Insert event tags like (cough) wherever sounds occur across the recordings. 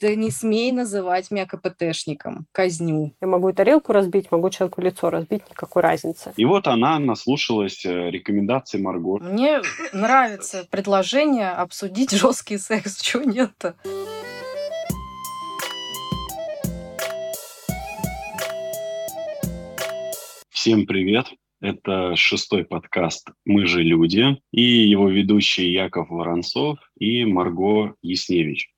Ты не смей называть меня КПТшником. Казню. Я могу и тарелку разбить, могу человеку лицо разбить, никакой разницы. И вот она наслушалась э, рекомендаций Марго. Мне нравится предложение обсудить жесткий секс. Чего нет-то? Всем привет! Это шестой подкаст «Мы же люди» и его ведущие Яков Воронцов и Марго Ясневич.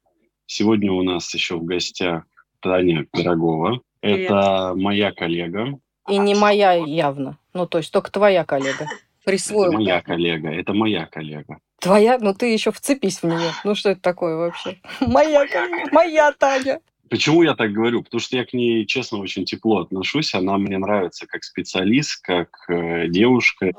Сегодня у нас еще в гостях Таня Пирогова. Привет. Это моя коллега. И не моя явно. Ну, то есть только твоя коллега. Это Присвоил. моя коллега. Это моя коллега. Твоя? Ну, ты еще вцепись в нее. Ну, что это такое вообще? (laughs) Моя коллега. Моя Таня. Почему я так говорю? Потому что я к ней, честно, очень тепло отношусь. Она мне нравится как специалист, как э, девушка.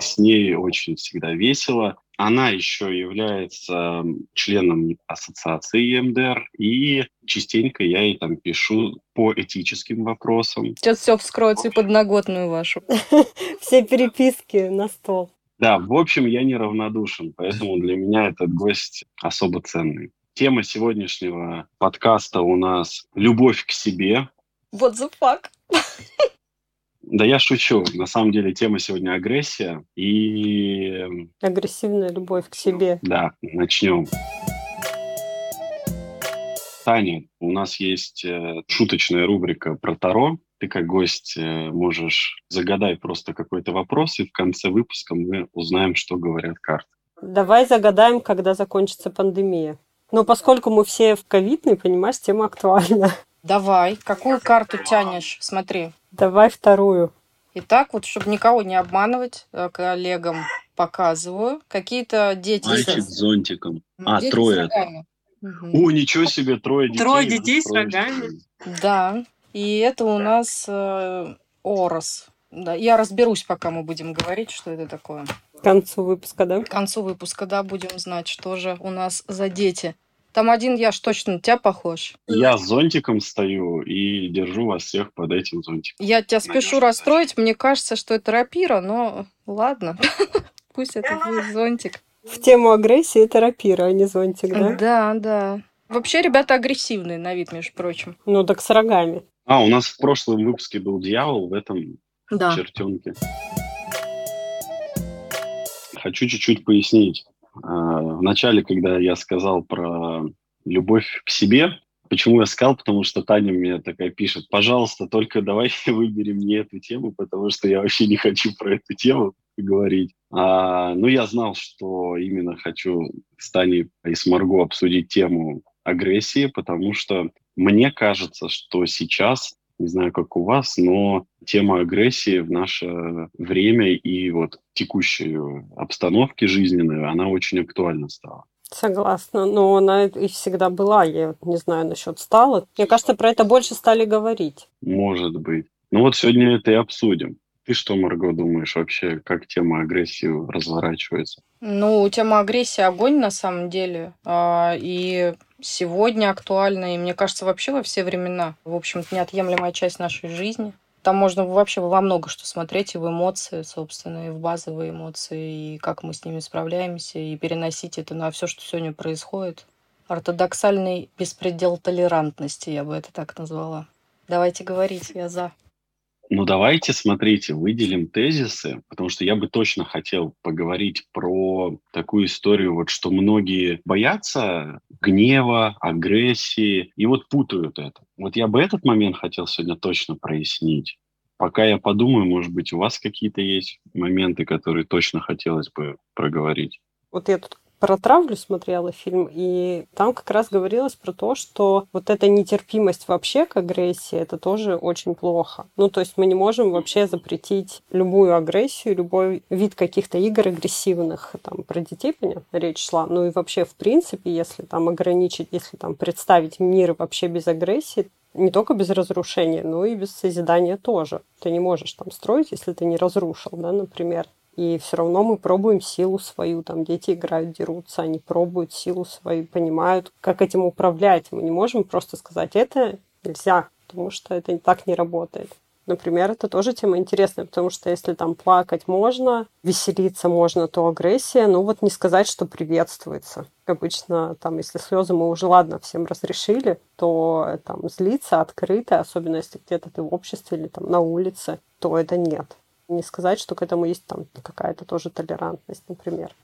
С ней очень всегда весело. Она еще является членом ассоциации ЕМДР, и частенько я ей там пишу по этическим вопросам. Сейчас все вскроется и подноготную вашу. (laughs) Все переписки на стол. Да, в общем, я неравнодушен, поэтому для меня этот гость особо ценный. Тема сегодняшнего подкаста у нас «Любовь к себе». What the fuck? Да я шучу. На самом деле тема сегодня агрессия. И Агрессивная любовь к себе. да, начнем. Таня, у нас есть э, шуточная рубрика про Таро. Ты как гость э, можешь загадай просто какой-то вопрос, и в конце выпуска мы узнаем, что говорят карты. Давай загадаем, когда закончится пандемия. Но поскольку мы все в ковидной, понимаешь, тема актуальна. Давай, какую карту тянешь? Смотри. Давай вторую. Итак, вот чтобы никого не обманывать, э, коллегам показываю. Какие-то дети... Мальчик с зонтиком. А, Дети трое. Мгм. О, ничего себе, трое детей. Трое детей с рогами? Да, и это у нас э, Орос. Да, я разберусь, пока мы будем говорить, что это такое. К концу выпуска, да? К концу выпуска, да, будем знать, что же у нас за дети. Там один я ж точно на тебя похож. Я с зонтиком стою и держу вас всех под этим зонтиком. Я тебя спешу Надежда. расстроить, мне кажется, что это рапира, но ладно. (laughs) Пусть это будет зонтик. В тему агрессии это рапира, а не зонтик, да? Да, да. Вообще ребята агрессивные на вид, между прочим. Ну так с рогами. А, у нас в прошлом выпуске был дьявол, в этом Да. чертенке. Хочу чуть-чуть пояснить. А, В начале, когда я сказал про любовь к себе, почему я сказал, потому что Таня мне такая пишет, пожалуйста, только давай (laughs) выберем не эту тему, потому что я вообще не хочу про эту тему говорить. А, ну, я знал, что именно хочу с Таней и с Марго обсудить тему агрессии, потому что мне кажется, что сейчас, не знаю, как у вас, но тема агрессии в наше время и вот текущую обстановке жизненную, она очень актуальна стала. Согласна. Но она и всегда была. Я не знаю насчет стала. Мне кажется, про это больше стали говорить. Может быть. Ну вот сегодня это и обсудим. Ты что, Марго, думаешь вообще, как тема агрессии разворачивается? Ну, тема агрессии огонь на самом деле. А, И сегодня актуальна, и мне кажется, вообще во все времена. В общем-то, неотъемлемая часть нашей жизни. Там можно вообще во много что смотреть, и в эмоции, собственно, и в базовые эмоции, и как мы с ними справляемся, и переносить это на все, что сегодня происходит. Ортодоксальный беспредел толерантности, я бы это так назвала. Давайте говорить, я за. Ну давайте, смотрите, выделим тезисы, потому что я бы точно хотел поговорить про такую историю, вот что многие боятся гнева, агрессии, и вот путают это. Вот я бы этот момент хотел сегодня точно прояснить. Пока я подумаю, может быть, у вас какие-то есть моменты, которые точно хотелось бы проговорить. Вот я тут про травлю смотрела фильм, и там как раз говорилось про то, что вот эта нетерпимость вообще к агрессии, это тоже очень плохо. Ну, то есть мы не можем вообще запретить любую агрессию, любой вид каких-то игр агрессивных. Там про детей, понятно, речь шла. Ну и вообще, в принципе, если там ограничить, если там представить мир вообще без агрессии, не только без разрушения, но и без созидания тоже. Ты не можешь там строить, если ты не разрушил, да, например. И все равно мы пробуем силу свою. Там дети играют, дерутся, они пробуют силу свою, понимают, как этим управлять. Мы не можем просто сказать, это нельзя, потому что это так не работает. Например, это тоже тема интересная, потому что если там плакать можно, веселиться можно, то агрессия, ну вот не сказать, что приветствуется. Обычно там, если слезы мы уже, ладно, всем разрешили, то там злиться открыто, особенно если где-то ты в обществе или там на улице, то это нет. Не сказать, что к этому есть там какая-то тоже толерантность, например.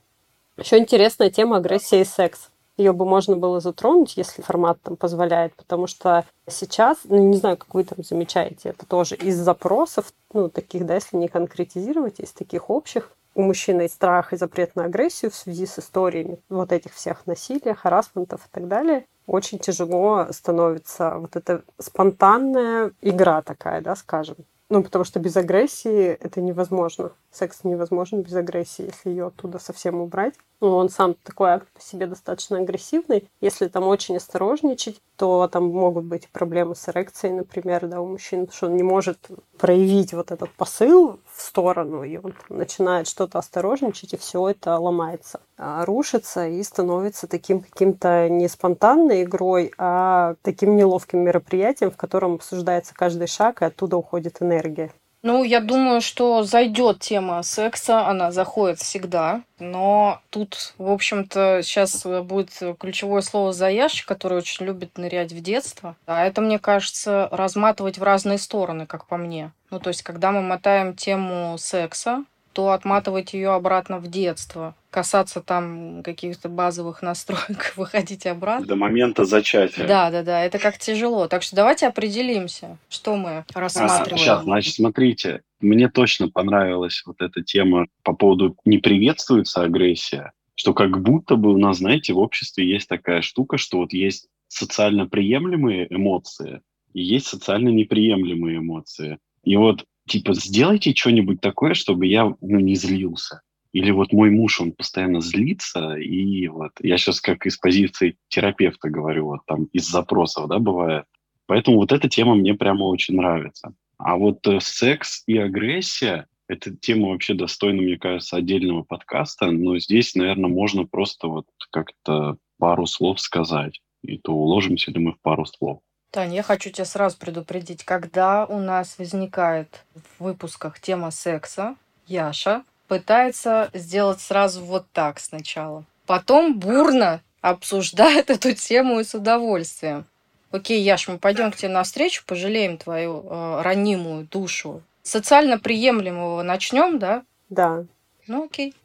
Еще интересная тема агрессия и секс ее бы можно было затронуть, если формат там позволяет, потому что сейчас, ну, не знаю, как вы там замечаете, это тоже из запросов, ну, таких, да, если не конкретизировать, из таких общих, у мужчины есть страх и запрет на агрессию в связи с историями вот этих всех насилия, харасментов и так далее. Очень тяжело становится вот эта спонтанная игра такая, да, скажем. Ну, потому что без агрессии это невозможно. Секс невозможен без агрессии, если ее оттуда совсем убрать. Ну, он сам такой акт по себе достаточно агрессивный. Если там очень осторожничать, то там могут быть проблемы с эрекцией, например, да, у мужчин, потому что он не может проявить вот этот посыл в сторону, и он там, начинает что-то осторожничать, и все это ломается, а, рушится и становится таким каким-то не спонтанной игрой, а таким неловким мероприятием, в котором обсуждается каждый шаг, и оттуда уходит энергия. Ну, я думаю, что зайдет тема секса, она заходит всегда, но тут, в общем-то, сейчас будет ключевое слово «заящик», который очень любит нырять в детство. А это, мне кажется, разматывать в разные стороны, как по мне. Ну, то есть, когда мы мотаем тему секса, то отматывать ее обратно в детство, касаться там каких-то базовых настроек, (laughs) выходить обратно. До момента зачатия. Да, да, да, это как тяжело. Так что давайте определимся, что мы рассматриваем. А, сейчас, значит, смотрите, мне точно понравилась вот эта тема по поводу «не приветствуется агрессия», что как будто бы у нас, знаете, в обществе есть такая штука, что вот есть социально приемлемые эмоции и есть социально неприемлемые эмоции. И вот типа, сделайте что-нибудь такое, чтобы я ну, не злился. Или вот мой муж, он постоянно злится, и вот я сейчас как из позиции терапевта говорю, вот там из запросов, да, бывает. Поэтому вот эта тема мне прямо очень нравится. А вот э, секс и агрессия, эта тема вообще достойна, мне кажется, отдельного подкаста, но здесь, наверное, можно просто вот как-то пару слов сказать, и то уложимся, думаю, в пару слов. Таня, я хочу тебя сразу предупредить, когда у нас возникает в выпусках тема секса, Яша пытается сделать сразу вот так сначала. Потом бурно обсуждает (laughs) эту тему и с удовольствием. Окей, Яш, мы пойдем к тебе навстречу, пожалеем твою э, ранимую душу. Социально приемлемого начнем, да? Да. Ну окей.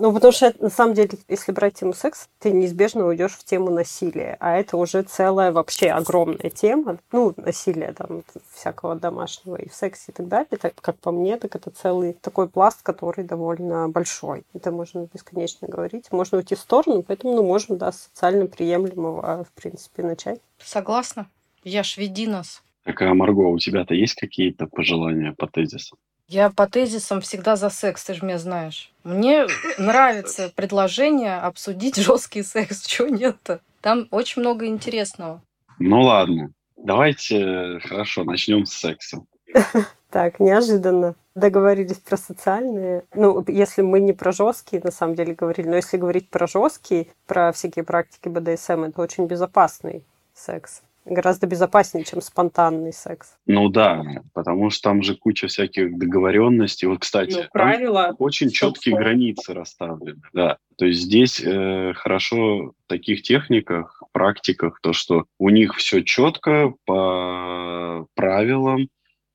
Ну, потому что, на самом деле, если брать тему секс, ты неизбежно уйдешь в тему насилия. А это уже целая вообще огромная тема. Ну, насилие там всякого домашнего и в сексе и так далее. Так, как по мне, так это целый такой пласт, который довольно большой. Это можно бесконечно говорить. Можно уйти в сторону, поэтому, ну, можем, да, социально приемлемого, в принципе, начать. Согласна. Я ж веди нас. Так, а Марго, у тебя-то есть какие-то пожелания по тезисам? Я по тезисам всегда за секс, ты же меня знаешь. Мне нравится предложение обсудить жесткий секс. Чего нет-то? Там очень много интересного. Ну ладно. Давайте, хорошо, начнем с секса. (laughs) Так, неожиданно. Договорились про социальные. Ну, если мы не про жесткие, на самом деле, говорили, но если говорить про жесткие, про всякие практики БДСМ, это очень безопасный секс гораздо безопаснее, чем спонтанный секс. Ну да, потому что там же куча всяких договоренностей. Вот, кстати, ну, правила очень четкие границы расставлены. Да, то есть здесь э, хорошо в таких техниках, практиках, то, что у них все четко по правилам,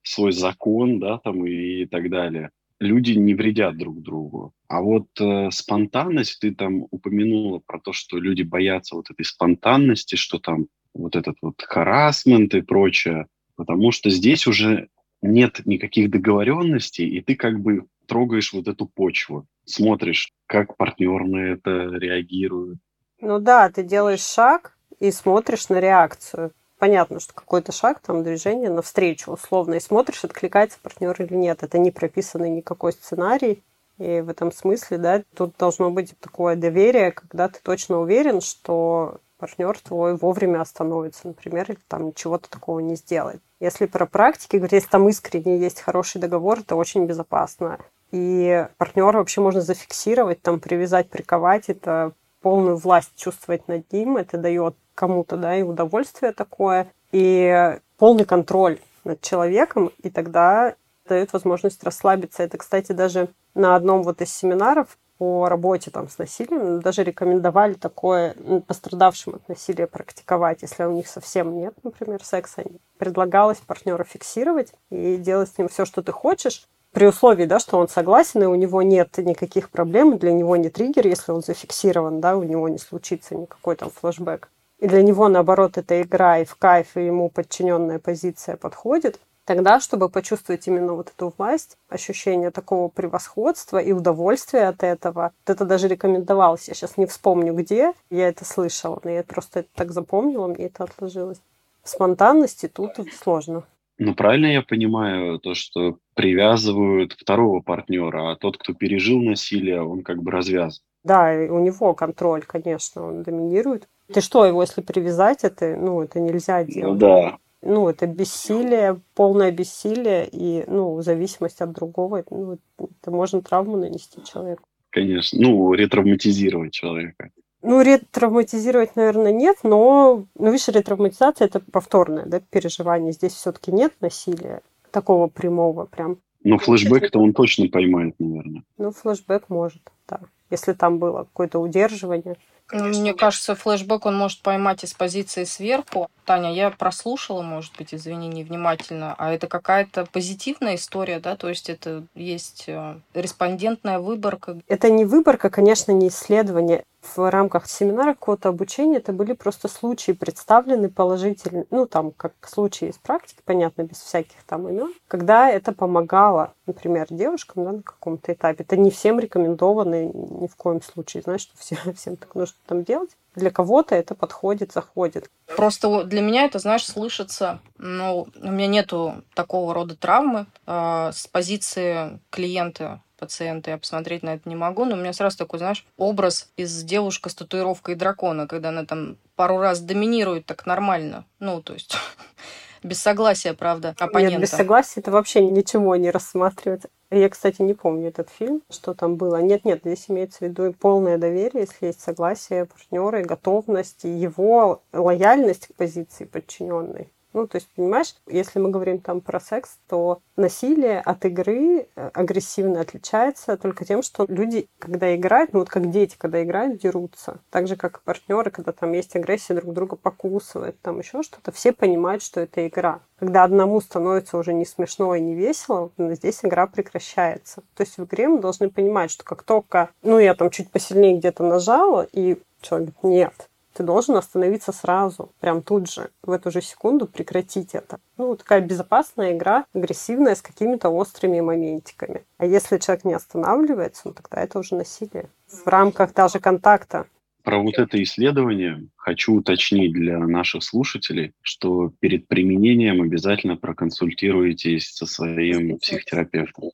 свой закон, да, там и, и так далее. Люди не вредят друг другу. А вот э, спонтанность, ты там упомянула про то, что люди боятся вот этой спонтанности, что там вот этот вот харасмент и прочее, потому что здесь уже нет никаких договоренностей, и ты как бы трогаешь вот эту почву, смотришь, как партнер на это реагирует. Ну да, ты делаешь шаг и смотришь на реакцию. Понятно, что какой-то шаг, там движение навстречу условно, и смотришь, откликается партнер или нет. Это не прописанный никакой сценарий. И в этом смысле, да, тут должно быть такое доверие, когда ты точно уверен, что партнер твой вовремя остановится, например, или там чего-то такого не сделает. Если про практики говорить, если там искренне есть хороший договор, это очень безопасно. И партнера вообще можно зафиксировать, там привязать, приковать, это полную власть чувствовать над ним, это дает кому-то, да, и удовольствие такое, и полный контроль над человеком, и тогда дает возможность расслабиться. Это, кстати, даже на одном вот из семинаров по работе там, с насилием даже рекомендовали такое пострадавшим от насилия практиковать, если у них совсем нет, например, секса. Предлагалось партнера фиксировать и делать с ним все, что ты хочешь, при условии, да, что он согласен, и у него нет никаких проблем, для него не триггер, если он зафиксирован, да, у него не случится никакой там флешбэк. И для него, наоборот, эта игра и в кайф, и ему подчиненная позиция подходит, тогда, чтобы почувствовать именно вот эту власть, ощущение такого превосходства и удовольствия от этого, вот это даже рекомендовалось. Я сейчас не вспомню, где я это слышала, но я просто это так запомнила, мне это отложилось. Спонтанности тут сложно. Ну, правильно я понимаю то, что привязывают второго партнера, а тот, кто пережил насилие, он как бы развязан. Да, у него контроль, конечно, он доминирует. Ты что, его если привязать, это, ну, это нельзя ну делать. Ну да. Ну, это бессилие, полное бессилие и, ну, зависимость от другого. Ну, это можно травму нанести человеку. Конечно. Ну, ретравматизировать человека. Ну, ретравматизировать, наверное, нет, но, ну, видишь, ретравматизация – это повторное да, переживание. Здесь все-таки нет насилия такого прямого прям. Но флешбэк-то он точно поймает, наверное. Ну, флешбэк может, да. Если там было какое-то удерживание. Конечно, Мне кажется, флешбэк он может поймать из позиции сверху. Таня, я прослушала, может быть, извини, невнимательно, а это какая-то позитивная история, да? То есть это есть э, респондентная выборка. Это не выборка, конечно, не исследование в рамках семинара какого-то обучения это были просто случаи представлены положительные, ну, там, как случаи из практики, понятно, без всяких там имен, когда это помогало, например, девушкам да, на каком-то этапе. Это не всем рекомендовано ни в коем случае, знаешь, что все, (laughs) всем так нужно там делать. Для кого-то это подходит, заходит. Просто для меня это, знаешь, слышится, ну, у меня нету такого рода травмы э, с позиции клиента пациента, я посмотреть на это не могу, но у меня сразу такой, знаешь, образ из девушка с татуировкой дракона, когда она там пару раз доминирует так нормально. Ну, то есть (laughs) без согласия, правда, оппонента. Нет, без согласия это вообще ничего не рассматривать. Я, кстати, не помню этот фильм, что там было. Нет-нет, здесь имеется в виду полное доверие, если есть согласие партнера и готовность, и его лояльность к позиции подчиненной. Ну, то есть, понимаешь, если мы говорим там про секс, то насилие от игры э, агрессивно отличается только тем, что люди, когда играют, ну вот как дети, когда играют, дерутся. Так же, как и партнеры, когда там есть агрессия, друг друга покусывают, там еще что-то, все понимают, что это игра. Когда одному становится уже не смешно и не весело, здесь игра прекращается. То есть в игре мы должны понимать, что как только, ну, я там чуть посильнее где-то нажала, и человек говорит, нет, ты должен остановиться сразу, прям тут же, в эту же секунду прекратить это. Ну, такая безопасная игра, агрессивная, с какими-то острыми моментиками. А если человек не останавливается, ну, тогда это уже насилие. В рамках даже контакта. Про вот это исследование хочу уточнить для наших слушателей, что перед применением обязательно проконсультируйтесь со своим психотерапевтом.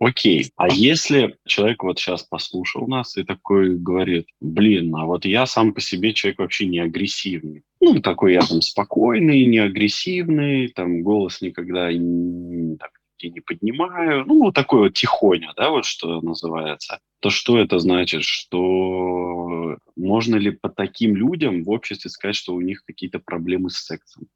Окей. А если человек вот сейчас послушал нас и такой говорит, блин, а вот я сам по себе человек вообще не агрессивный. Ну, такой я там спокойный, не агрессивный, там голос никогда не, так, не поднимаю. Ну, вот такой вот тихоня, да, вот что называется. То что это значит? Что можно ли по таким людям в обществе сказать, что у них какие-то проблемы с сексом?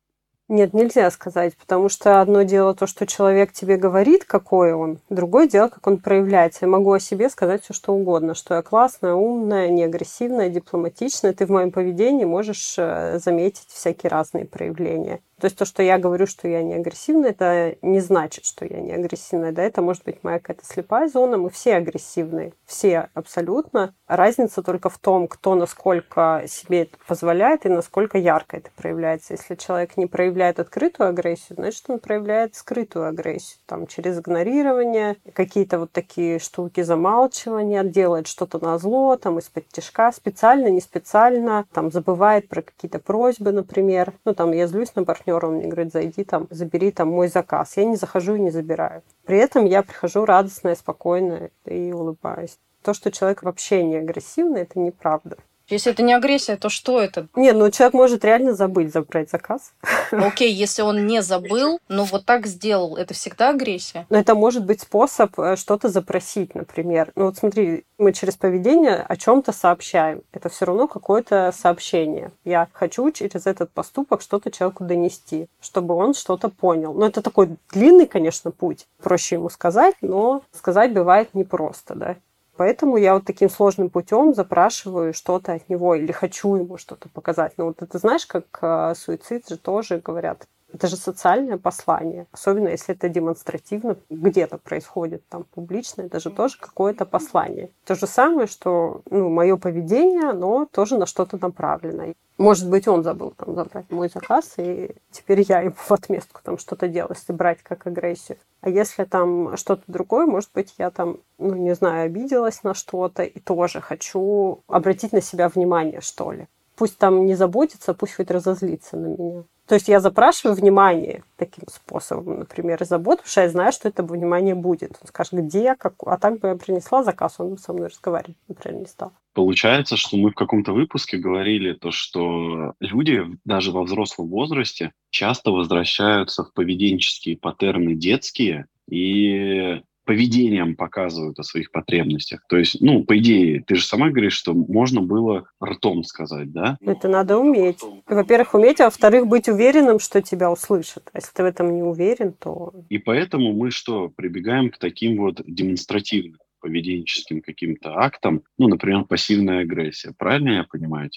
Нет, нельзя сказать, потому что одно дело то, что человек тебе говорит, какой он, другое дело, как он проявляется. Я могу о себе сказать все, что угодно, что я классная, умная, неагрессивная, дипломатичная. Ты в моем поведении можешь э, заметить всякие разные проявления. То есть то, что я говорю, что я не агрессивная, это не значит, что я не агрессивная. Да? Это может быть моя какая-то слепая зона. Мы все агрессивные. Все абсолютно. Разница только в том, кто насколько себе это позволяет и насколько ярко это проявляется. Если человек не проявляет открытую агрессию, значит, он проявляет скрытую агрессию. Там, через игнорирование, какие-то вот такие штуки замалчивания, делает что-то на зло, там, из-под тяжка, специально, не специально, там, забывает про какие-то просьбы, например. Ну, там, я злюсь на партнера, он мне говорит, зайди там, забери там мой заказ. Я не захожу и не забираю. При этом я прихожу радостная, спокойная и улыбаюсь. То, что человек вообще не агрессивный, это неправда. Если это не агрессия, то что это? Не, ну человек может реально забыть забрать заказ. Окей, если он не забыл, но вот так сделал, это всегда агрессия? Но это может быть способ э, что-то запросить, например. Ну вот смотри, мы через поведение о чем-то сообщаем. Это все равно какое-то сообщение. Я хочу через этот поступок что-то человеку донести, чтобы он что-то понял. Но это такой длинный, конечно, путь. Проще ему сказать, но сказать бывает непросто, да. Поэтому я вот таким сложным путем запрашиваю что-то от него или хочу ему что-то показать. Но вот это знаешь, как э, суицид же тоже говорят, это же социальное послание, особенно если это демонстративно где-то происходит там публично, это же тоже какое-то послание. То же самое, что ну, мое поведение, но тоже на что-то направлено. Может быть, он забыл там забрать мой заказ, и теперь я ему в отместку там что-то делаю, если брать как агрессию. А если там что-то другое, может быть, я там, ну, не знаю, обиделась на что-то и тоже хочу обратить на себя внимание, что ли. Пусть там не заботится, пусть хоть разозлится на меня. То есть я запрашиваю внимание таким способом, например, забот, потому что я знаю, что это внимание будет. Он скажет, где, как... А так бы я принесла заказ, он бы со мной разговаривать, например, не стал. Получается, что мы в каком-то выпуске говорили то, что люди даже во взрослом возрасте часто возвращаются в поведенческие паттерны детские и поведением показывают о своих потребностях. То есть, ну, по идее, ты же сама говоришь, что можно было ртом сказать, да? Это надо уметь. Во-первых, уметь, а во-вторых, быть уверенным, что тебя услышат. А если ты в этом не уверен, то... И поэтому мы что, прибегаем к таким вот демонстративным поведенческим каким-то актам, ну, например, пассивная агрессия. Правильно я понимаю?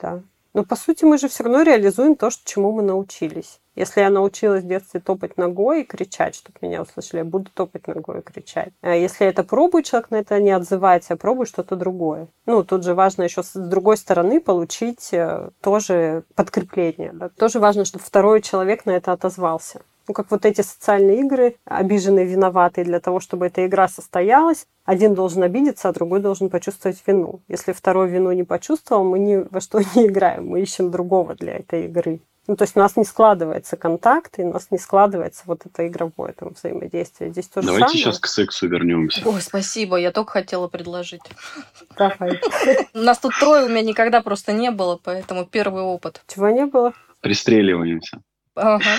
Да. Но по сути мы же все равно реализуем то, чему мы научились. Если я научилась в детстве топать ногой и кричать, чтобы меня услышали, я буду топать ногой и кричать. А если это пробую, человек на это не отзывается, а пробую что-то другое. Ну, тут же важно еще с другой стороны получить э, тоже подкрепление. Да? Тоже важно, чтобы второй человек на это отозвался. Ну, как вот эти социальные игры, обиженные, виноватые, для того, чтобы эта игра состоялась, один должен обидеться, а другой должен почувствовать вину. Если второй вину не почувствовал, мы ни во что (laughs) не играем, мы ищем другого для этой игры. Ну, то есть у нас не складывается контакт, и у нас не складывается вот это игровое там, взаимодействие. Здесь тоже Давайте самое. сейчас к сексу вернемся. Ой, спасибо, я только хотела предложить. Давай. У нас тут трое, у меня никогда просто не было, поэтому первый опыт. Чего не было? Пристреливаемся. Ага.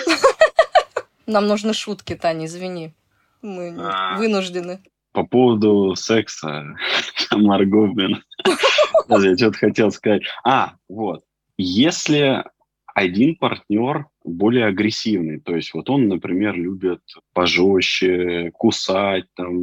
Нам нужны шутки, Таня, извини. Мы А. вынуждены. По поводу секса, (laughs) Марго, блин. (laughs) Я что-то хотел сказать. А, вот. Если один партнер более агрессивный, то есть вот он, например, любит пожестче, кусать, там,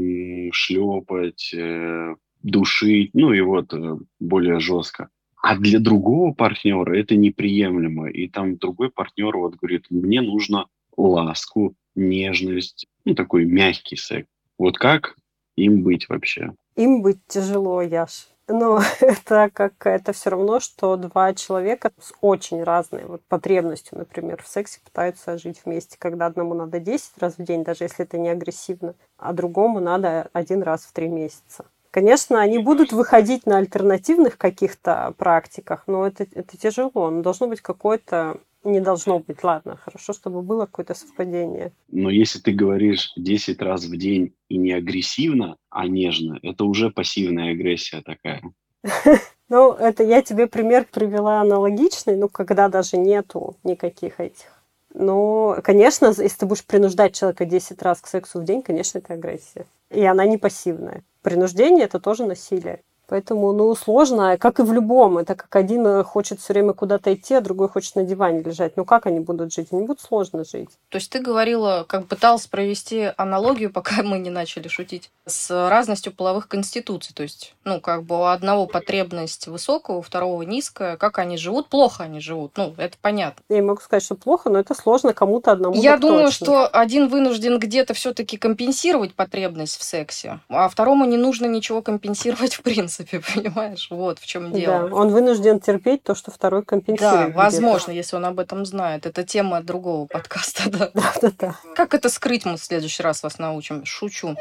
шлепать, э, душить, ну и вот э, более жестко. А для другого партнера это неприемлемо. И там другой партнер вот говорит, мне нужно ласку, нежность, ну такой мягкий секс. Вот как им быть вообще? Им быть тяжело, Яш. Но (laughs) это как это все равно, что два человека с очень разной вот потребностью, например, в сексе пытаются жить вместе, когда одному надо 10 раз в день, даже если это не агрессивно, а другому надо один раз в три месяца. Конечно, они будут выходить на альтернативных каких-то практиках, но это, это тяжело. Но должно быть какое-то... Не должно быть, ладно, хорошо, чтобы было какое-то совпадение. Но если ты говоришь 10 раз в день и не агрессивно, а нежно, это уже пассивная агрессия такая. (laughs) Ну, это я тебе пример привела аналогичный, ну, когда даже нету никаких этих. Но, конечно, если ты будешь принуждать человека 10 раз к сексу в день, конечно, это агрессия. И она не пассивная. Принуждение – это тоже насилие. Поэтому, ну, сложно, как и в любом. Это как один э, хочет все время куда-то идти, а другой хочет на диване лежать. Ну, как они будут жить? Они будут сложно жить. То есть ты говорила, как пыталась провести аналогию, (laughs) пока мы не начали шутить, с разностью половых конституций. То есть, ну, как бы у одного потребность высокая, у второго низкая. Как они живут? Плохо они живут. Ну, это понятно. Я не могу сказать, что плохо, но это сложно кому-то одному. Я думаю, точно. что один вынужден где-то все-таки компенсировать потребность в сексе, а второму не нужно ничего компенсировать (laughs) в принципе, (laughs) понимаешь? Вот в чем дело. Да, он вынужден терпеть то, что второй Да, компенсирует. где-то. возможно, если он об этом знает. Это тема другого подкаста, (laughs) да. Да-да-да. Как это скрыть, мы в следующий раз вас научим. Шучу.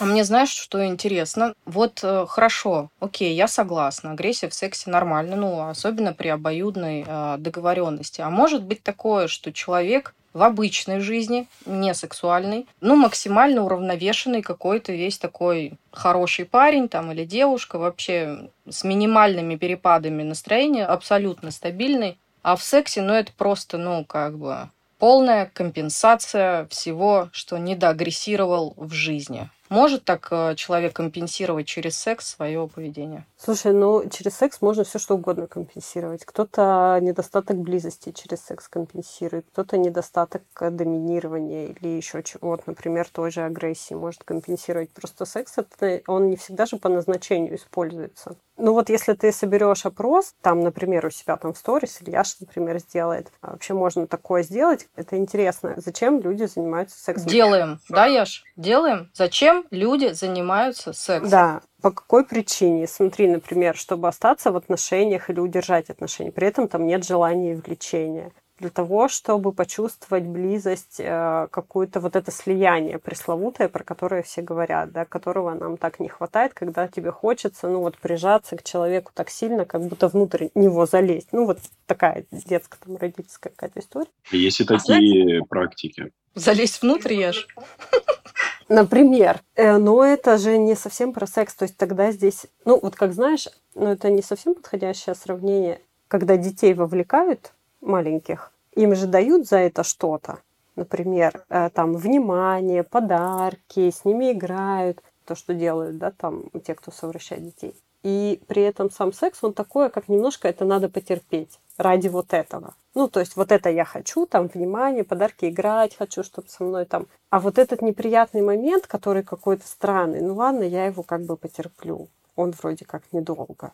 А мне знаешь, что интересно? Вот э, хорошо, окей, я согласна, агрессия в сексе нормально, ну, особенно при обоюдной э, договоренности. А может быть такое, что человек в обычной жизни, не сексуальный, ну, максимально уравновешенный какой-то весь такой хороший парень там или девушка, вообще с минимальными перепадами настроения, абсолютно стабильный. А в сексе, ну, это просто, ну, как бы полная компенсация всего, что недоагрессировал в жизни. Может так э, человек компенсировать через секс свое поведение? Слушай, ну через секс можно все что угодно компенсировать. Кто-то недостаток близости через секс компенсирует, кто-то недостаток доминирования или еще чего-то, например, той же агрессии может компенсировать. Просто секс это он не всегда же по назначению используется. Ну вот если ты соберешь опрос, там, например, у себя там в сторис, или Яша, например, сделает, а вообще можно такое сделать, это интересно. Зачем люди занимаются сексом? Делаем, да, Яш? Делаем. Зачем люди занимаются сексом? Да, по какой причине? Смотри, например, чтобы остаться в отношениях или удержать отношения, при этом там нет желания и влечения для того, чтобы почувствовать близость, э, какое-то вот это слияние пресловутое, про которое все говорят, да, которого нам так не хватает, когда тебе хочется, ну вот, прижаться к человеку так сильно, как будто внутрь него залезть. Ну вот такая детская, там, родительская какая-то история. Есть и такие знаете, практики. Залезть внутрь, ешь. Например. Э, но это же не совсем про секс. То есть тогда здесь, ну вот как знаешь, ну это не совсем подходящее сравнение, когда детей вовлекают маленьких, им же дают за это что-то. Например, э, там внимание, подарки, с ними играют, то, что делают, да, там те, кто совращает детей. И при этом сам секс, он такое, как немножко это надо потерпеть ради вот этого. Ну, то есть вот это я хочу, там, внимание, подарки играть хочу, чтобы со мной там. А вот этот неприятный момент, который какой-то странный, ну ладно, я его как бы потерплю. Он вроде как недолго.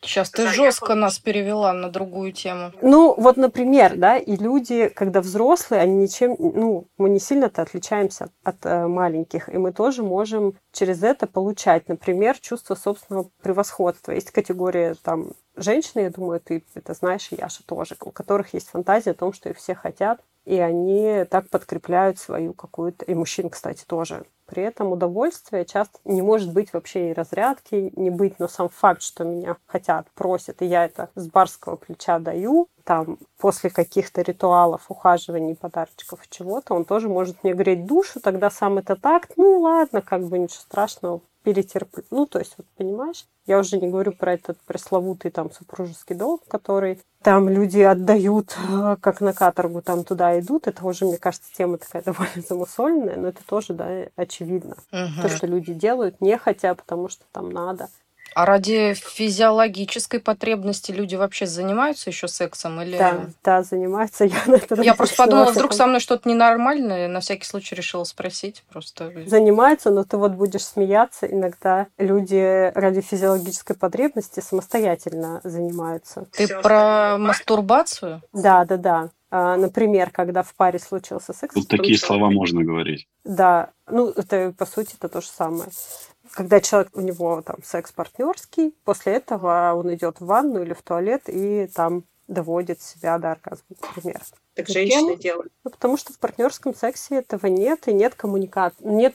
Сейчас ты жестко нас перевела на другую тему. Ну, вот, например, да, и люди, когда взрослые, они ничем, ну, мы не сильно-то отличаемся от э, маленьких, и мы тоже можем через это получать, например, чувство собственного превосходства. Есть категория там женщины, я думаю, ты это знаешь, и Яша тоже, у которых есть фантазия о том, что их все хотят, и они так подкрепляют свою какую-то... И мужчин, кстати, тоже. При этом удовольствие часто не может быть вообще и разрядки, не быть, но сам факт, что меня хотят, просят, и я это с барского плеча даю, там, после каких-то ритуалов, ухаживаний, подарочков, чего-то, он тоже может мне греть душу, тогда сам это так, ну ладно, как бы ничего страшного, перетерплю. Ну, то есть, вот, понимаешь, я уже не говорю про этот пресловутый там супружеский долг, который там люди отдают э, как на каторгу, там туда идут. Это уже, мне кажется, тема такая (laughs) довольно замусоленная, но это тоже, да, очевидно. Угу. То, что люди делают не хотя, потому что там надо. А ради физиологической потребности люди вообще занимаются еще сексом или? Да, да, занимаются. (laughs) Я, на это я просто подумала, вдруг со мной что-то ненормальное, на всякий случай решила спросить просто. Занимаются, но ты вот будешь смеяться. Иногда люди ради физиологической потребности самостоятельно занимаются. Ты Всё про мастурбацию? Да, да, да. А, например, когда в паре случился секс. Тут такие слова можно говорить. Да, ну это по сути это то же самое когда человек, у него там секс партнерский, после этого он идет в ванну или в туалет и там доводит себя до оргазма, например. Так женщины делают. Ну, потому что в партнерском сексе этого нет, и нет коммуникации. Нет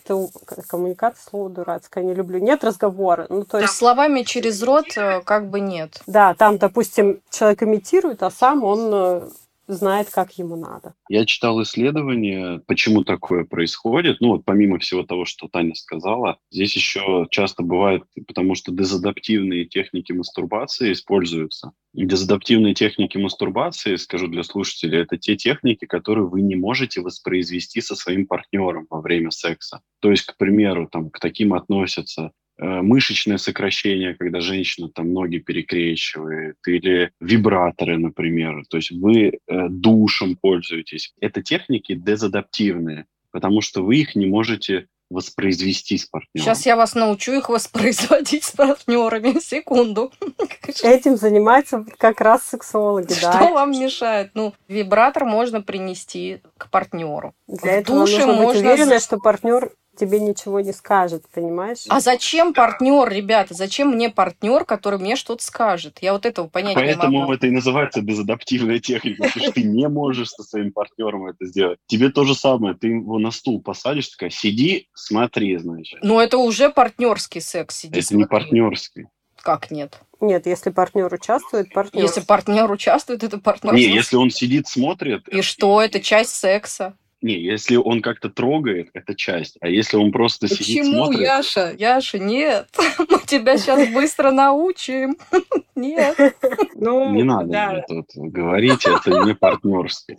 коммуникации, слово дурацкое, не люблю. Нет разговора. Ну, то есть... Словами через рот э, как бы нет. Да, там, допустим, человек имитирует, а сам он э, знает, как ему надо. Я читал исследование, почему такое происходит. Ну вот помимо всего того, что Таня сказала, здесь еще часто бывает, потому что дезадаптивные техники мастурбации используются. И дезадаптивные техники мастурбации, скажу для слушателей, это те техники, которые вы не можете воспроизвести со своим партнером во время секса. То есть, к примеру, там, к таким относятся мышечное сокращение, когда женщина там ноги перекрещивает, или вибраторы, например. То есть вы э, душем пользуетесь. Это техники дезадаптивные, потому что вы их не можете воспроизвести с партнером. Сейчас я вас научу их воспроизводить с партнерами. Секунду. Этим занимаются как раз сексологи, да. Что вам мешает? Ну, вибратор можно принести к партнеру. Для этого нужно быть уверенной, что партнер тебе ничего не скажет, понимаешь? А зачем партнер, ребята? Зачем мне партнер, который мне что-то скажет? Я вот этого понять Поэтому не могу. это и называется дезадаптивная техника, потому что ты не можешь со своим партнером это сделать. Тебе то же самое, ты его на стул посадишь, такая, сиди, смотри, значит. Но это уже партнерский секс. Сиди, Это не партнерский. Как нет? Нет, если партнер участвует, партнер. Если партнер участвует, это партнер. Не, если он сидит, смотрит... И что? Это часть секса. Не, если он как-то трогает, это часть. А если он просто сидит, Почему, смотрит... Яша? Яша, нет. (laughs) Мы тебя сейчас быстро научим. (laughs) Нет. Ну, Не надо да. мне тут говорить, это не партнерский.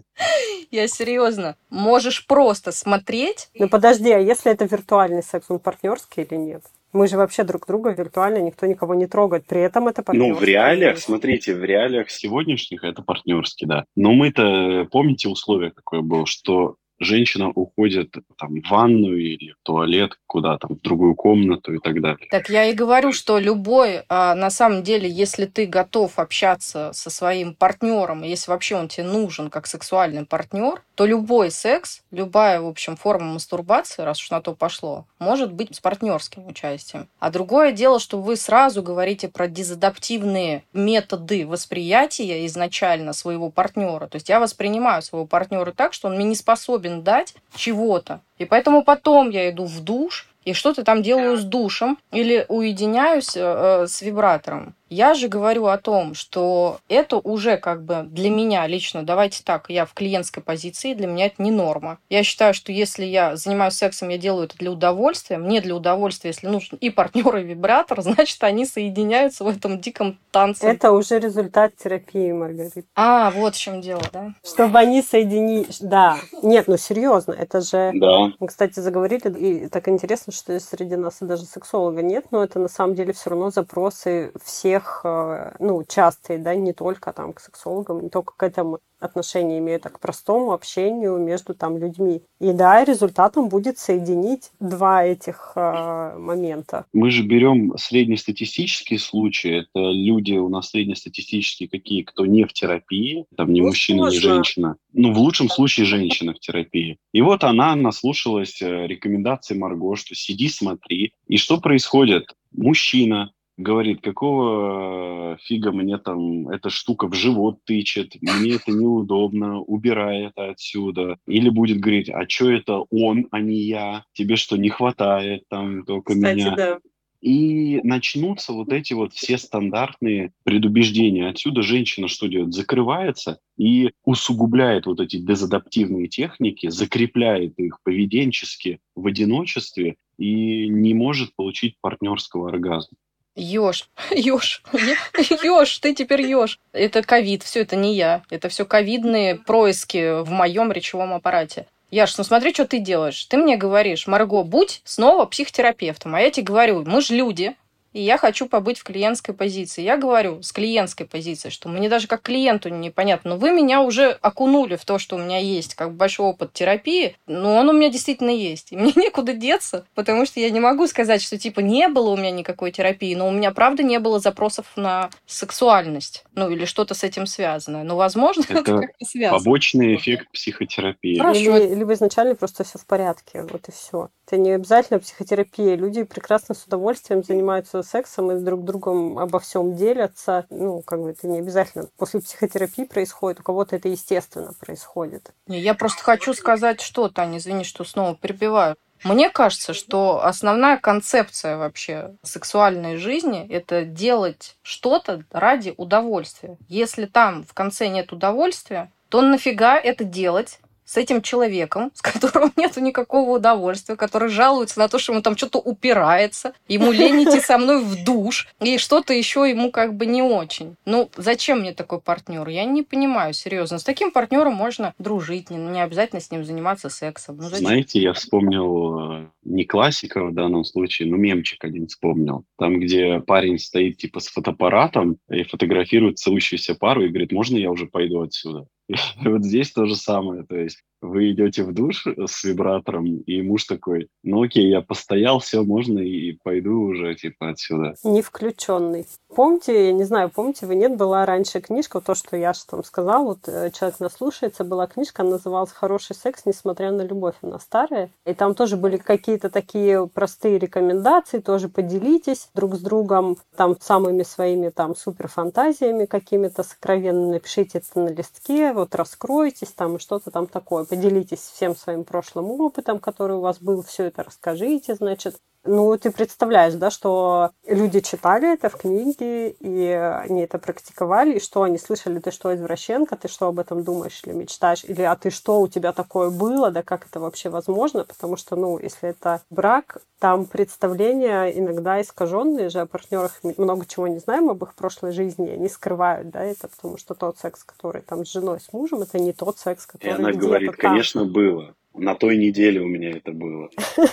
Я серьезно. Можешь просто смотреть. Ну подожди, а если это виртуальный секс, он партнерский или нет? Мы же вообще друг друга виртуально, никто никого не трогает. При этом это партнерский. Ну, в реалиях, смотрите, в реалиях сегодняшних это партнерский, да. Но мы-то, помните условие какое было, что женщина уходит там, в ванную или в туалет, куда там, в другую комнату и так далее. Так я и говорю, что любой, а, на самом деле, если ты готов общаться со своим партнером, если вообще он тебе нужен как сексуальный партнер, то любой секс, любая, в общем, форма мастурбации, раз уж на то пошло, может быть с партнерским участием. А другое дело, что вы сразу говорите про дезадаптивные методы восприятия изначально своего партнера. То есть я воспринимаю своего партнера так, что он мне не способен дать чего-то. И поэтому потом я иду в душ, и что-то там делаю с душем или уединяюсь э, э, с вибратором. Я же говорю о том, что это уже как бы для меня лично, давайте так, я в клиентской позиции, для меня это не норма. Я считаю, что если я занимаюсь сексом, я делаю это для удовольствия, мне для удовольствия, если нужен и партнер, и вибратор, (laughs) значит, они соединяются в этом диком танце. Это уже результат терапии, Маргарита. А, вот в чем дело, да? Чтобы они соединились. Да. Нет, ну серьезно, это же... Да. Мы, кстати, заговорили, и так интересно, что среди нас и даже сексолога нет, но это на самом деле все равно запросы всех, э, ну, частые, да, не только там к сексологам, не только к этому отношение имеют, а к простому общению между там людьми. И да, результатом будет соединить два этих э, момента. Мы же берем среднестатистические случаи. Это люди у нас среднестатистические какие, кто не в терапии, там не Ну, мужчина, не сложно. женщина. Ну, в лучшем случае женщина в терапии. И вот она наслушалась э, рекомендаций Марго, что сиди, смотри. И что происходит? Мужчина говорит, какого фига мне там эта штука в живот тычет, мне это неудобно, убирай это отсюда. Или будет говорить, а что это он, а не я? Тебе что, не хватает там только меня? да. И начнутся вот эти вот все стандартные предубеждения. Отсюда женщина что делает? Закрывается и усугубляет вот эти дезадаптивные техники, закрепляет их поведенчески в одиночестве и не может получить партнерского оргазма. Ёж, (laughs) ёж, (laughs) ёж, ты теперь ёж. Это ковид, все это не я. Это все ковидные происки в моем речевом аппарате. Яш, ну смотри, что ты делаешь. Ты мне говоришь, Марго, будь снова психотерапевтом. А я тебе говорю, мы же люди, и я хочу побыть в клиентской позиции. Я говорю с клиентской позиции, что мне даже как клиенту непонятно, но вы меня уже окунули в то, что у меня есть как бы большой опыт терапии, но он у меня действительно есть. И (laughs) мне некуда деться, потому что я не могу сказать, что типа не было у меня никакой терапии, но у меня правда не было запросов на сексуальность, ну или что-то с этим связанное. Но, возможно, это, (laughs) Это как-то связано. Побочный эффект психотерапии. Хорошо. Или, либо изначально просто все в порядке, вот и все. Это не обязательно психотерапия. Люди прекрасно с удовольствием занимаются сексом и с друг другом обо всем делятся. Ну, как бы это не обязательно после психотерапии происходит. У кого-то это естественно происходит. Не, Я просто хочу сказать что, Таня, извини, что снова перебиваю. Мне кажется, что основная концепция вообще сексуальной жизни – это делать что-то ради удовольствия. Если там в конце нет удовольствия, то нафига это делать с этим человеком, с которым (laughs) нету никакого удовольствия, который жалуется на то, что ему там что-то упирается, ему (laughs) лень идти со мной в душ, и что-то еще ему как бы не очень. Ну, зачем мне такой партнер? Я не понимаю, серьезно. С таким партнером можно дружить, не, не обязательно с ним заниматься сексом. Ну, зачем? Знаете, я вспомнил э, не классика в данном случае, но мемчик один вспомнил. Там, где парень стоит типа с фотоаппаратом и фотографирует целующуюся пару и говорит, можно я уже пойду отсюда? (laughs) И вот здесь то же самое. То есть вы идете в душ с вибратором, и муж такой, ну окей, я постоял, все, можно и пойду уже, типа, отсюда. Не включенный. Помните, я не знаю, помните вы, нет, была раньше книжка, то, что я же там сказал, вот э, человек наслушается, была книжка, она называлась «Хороший секс, несмотря на любовь», она старая, и там тоже были какие-то такие простые рекомендации, тоже поделитесь друг с другом, там, самыми своими там суперфантазиями какими-то сокровенными, напишите это на листке, вот раскройтесь там и что-то там такое поделитесь всем своим прошлым опытом, который у вас был, все это расскажите, значит. Ну, ты представляешь, да, что люди читали это в книге, и они это практиковали, и что они слышали, ты что, извращенка, ты что об этом думаешь или мечтаешь, или а ты что, у тебя такое было, да как это вообще возможно, потому что, ну, если это брак, там представления иногда искаженные же о партнерах, много чего не знаем об их прошлой жизни, они скрывают, да, это потому что тот секс, который там с женой, с мужем, это не тот секс, который И она говорит, там. конечно, было. На той неделе у меня это было. (laughs)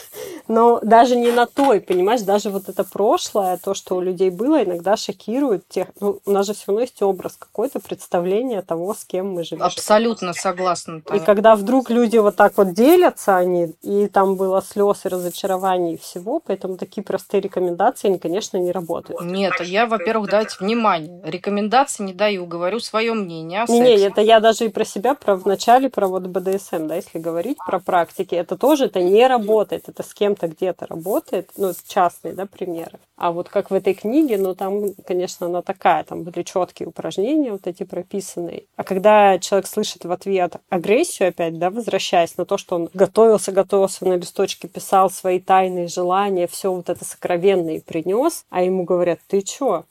Но даже не на той, понимаешь, даже вот это прошлое, то, что у людей было, иногда шокирует тех. Ну, у нас же все равно есть образ, какое-то представление того, с кем мы живем. Абсолютно согласна. И когда вдруг люди вот так вот делятся, они, и там было слез и разочарований и всего, поэтому такие простые рекомендации, они, конечно, не работают. Нет, я, во-первых, дать внимание. Рекомендации не даю, говорю свое мнение Не, не, это я даже и про себя, про в начале, про вот БДСМ, да, если говорить, про практики, это тоже это не работает, это с кем-то где-то работает, ну, частные, да, примеры. А вот как в этой книге, ну, там, конечно, она такая, там были четкие упражнения вот эти прописанные. А когда человек слышит в ответ агрессию опять, да, возвращаясь на то, что он готовился, готовился на листочке, писал свои тайные желания, все вот это сокровенное принес, а ему говорят, ты чё,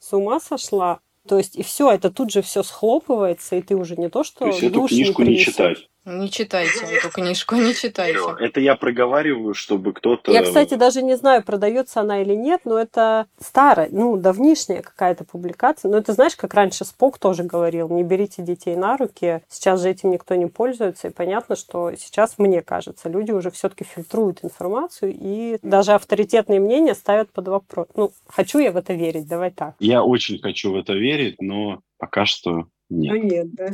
с ума сошла? То есть и все, это тут же все схлопывается, и ты уже не то, что то есть эту книжку не, не читать. Не читайте эту книжку, не читайте. Это я проговариваю, чтобы кто-то... Я, кстати, даже не знаю, продается она или нет, но это старая, ну, давнишняя какая-то публикация. Но это, знаешь, как раньше Спок тоже говорил, не берите детей на руки. Сейчас же этим никто не пользуется, и понятно, что сейчас, мне кажется, люди уже все-таки фильтруют информацию, и даже авторитетные мнения ставят под вопрос. Ну, хочу я в это верить, давай так. Я очень хочу в это верить, но пока что нет. Ну нет, да.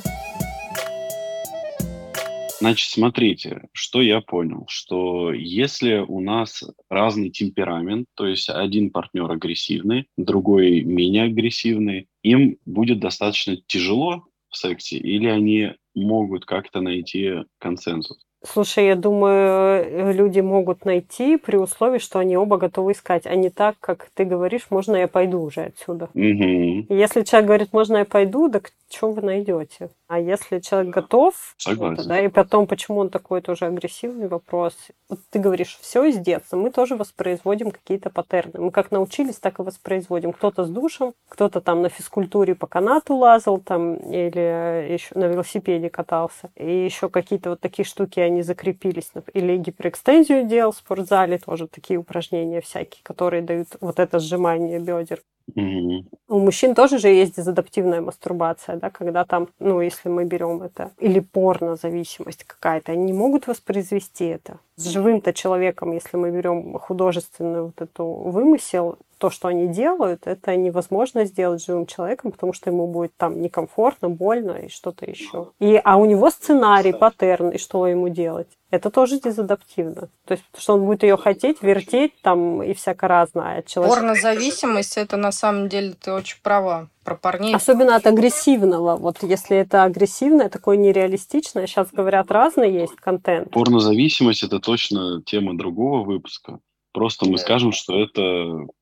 Значит, смотрите, что я понял, что если у нас разный темперамент, то есть один партнер агрессивный, другой менее агрессивный, им будет достаточно тяжело в сексе или они могут как-то найти консенсус? Слушай, я думаю, люди могут найти при условии, что они оба готовы искать, а не так, как ты говоришь, можно я пойду уже отсюда. Угу. Если человек говорит, можно я пойду, так что вы найдете? А если человек готов, Согласен. да, и потом, почему он такой тоже агрессивный вопрос. Вот ты говоришь, все из детства, мы тоже воспроизводим какие-то паттерны. Мы как научились, так и воспроизводим. Кто-то с душем, кто-то там на физкультуре по канату лазал там или еще на велосипеде катался. И еще какие-то вот такие штуки, они закрепились. Или гиперэкстензию делал в спортзале, тоже такие упражнения всякие, которые дают вот это сжимание бедер. Угу. У мужчин тоже же есть дезадаптивная мастурбация, да, когда там, ну, если мы берем это, или порнозависимость какая-то, они не могут воспроизвести это. С живым-то человеком, если мы берем художественную вот эту вымысел, то, что они делают, это невозможно сделать живым человеком, потому что ему будет там некомфортно, больно и что-то еще. И, а у него сценарий, паттерн, и что ему делать? Это тоже дезадаптивно. То есть, что он будет ее хотеть, вертеть там и всяко разное. Человек... Порнозависимость, это на самом деле ты очень права про парней. Особенно от агрессивного. Вот если это агрессивное, такое нереалистичное, сейчас говорят, разный есть контент. Порнозависимость – это точно тема другого выпуска. Просто мы скажем, что это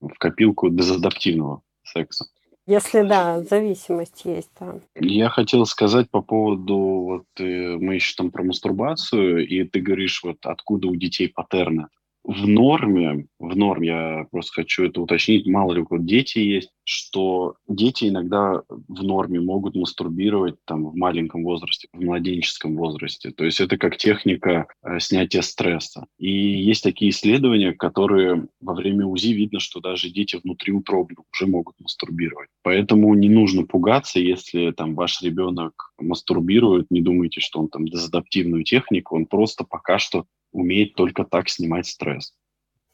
в копилку дезадаптивного секса. Если да, зависимость есть, да. Я хотел сказать по поводу, вот э, мы еще там про мастурбацию, и ты говоришь, вот откуда у детей паттерны в норме, в норме, я просто хочу это уточнить, мало ли у кого дети есть, что дети иногда в норме могут мастурбировать там в маленьком возрасте, в младенческом возрасте. То есть это как техника э, снятия стресса. И есть такие исследования, которые во время УЗИ видно, что даже дети внутриутробно уже могут мастурбировать. Поэтому не нужно пугаться, если там ваш ребенок мастурбирует, не думайте, что он там дезадаптивную технику, он просто пока что умеет только так снимать стресс.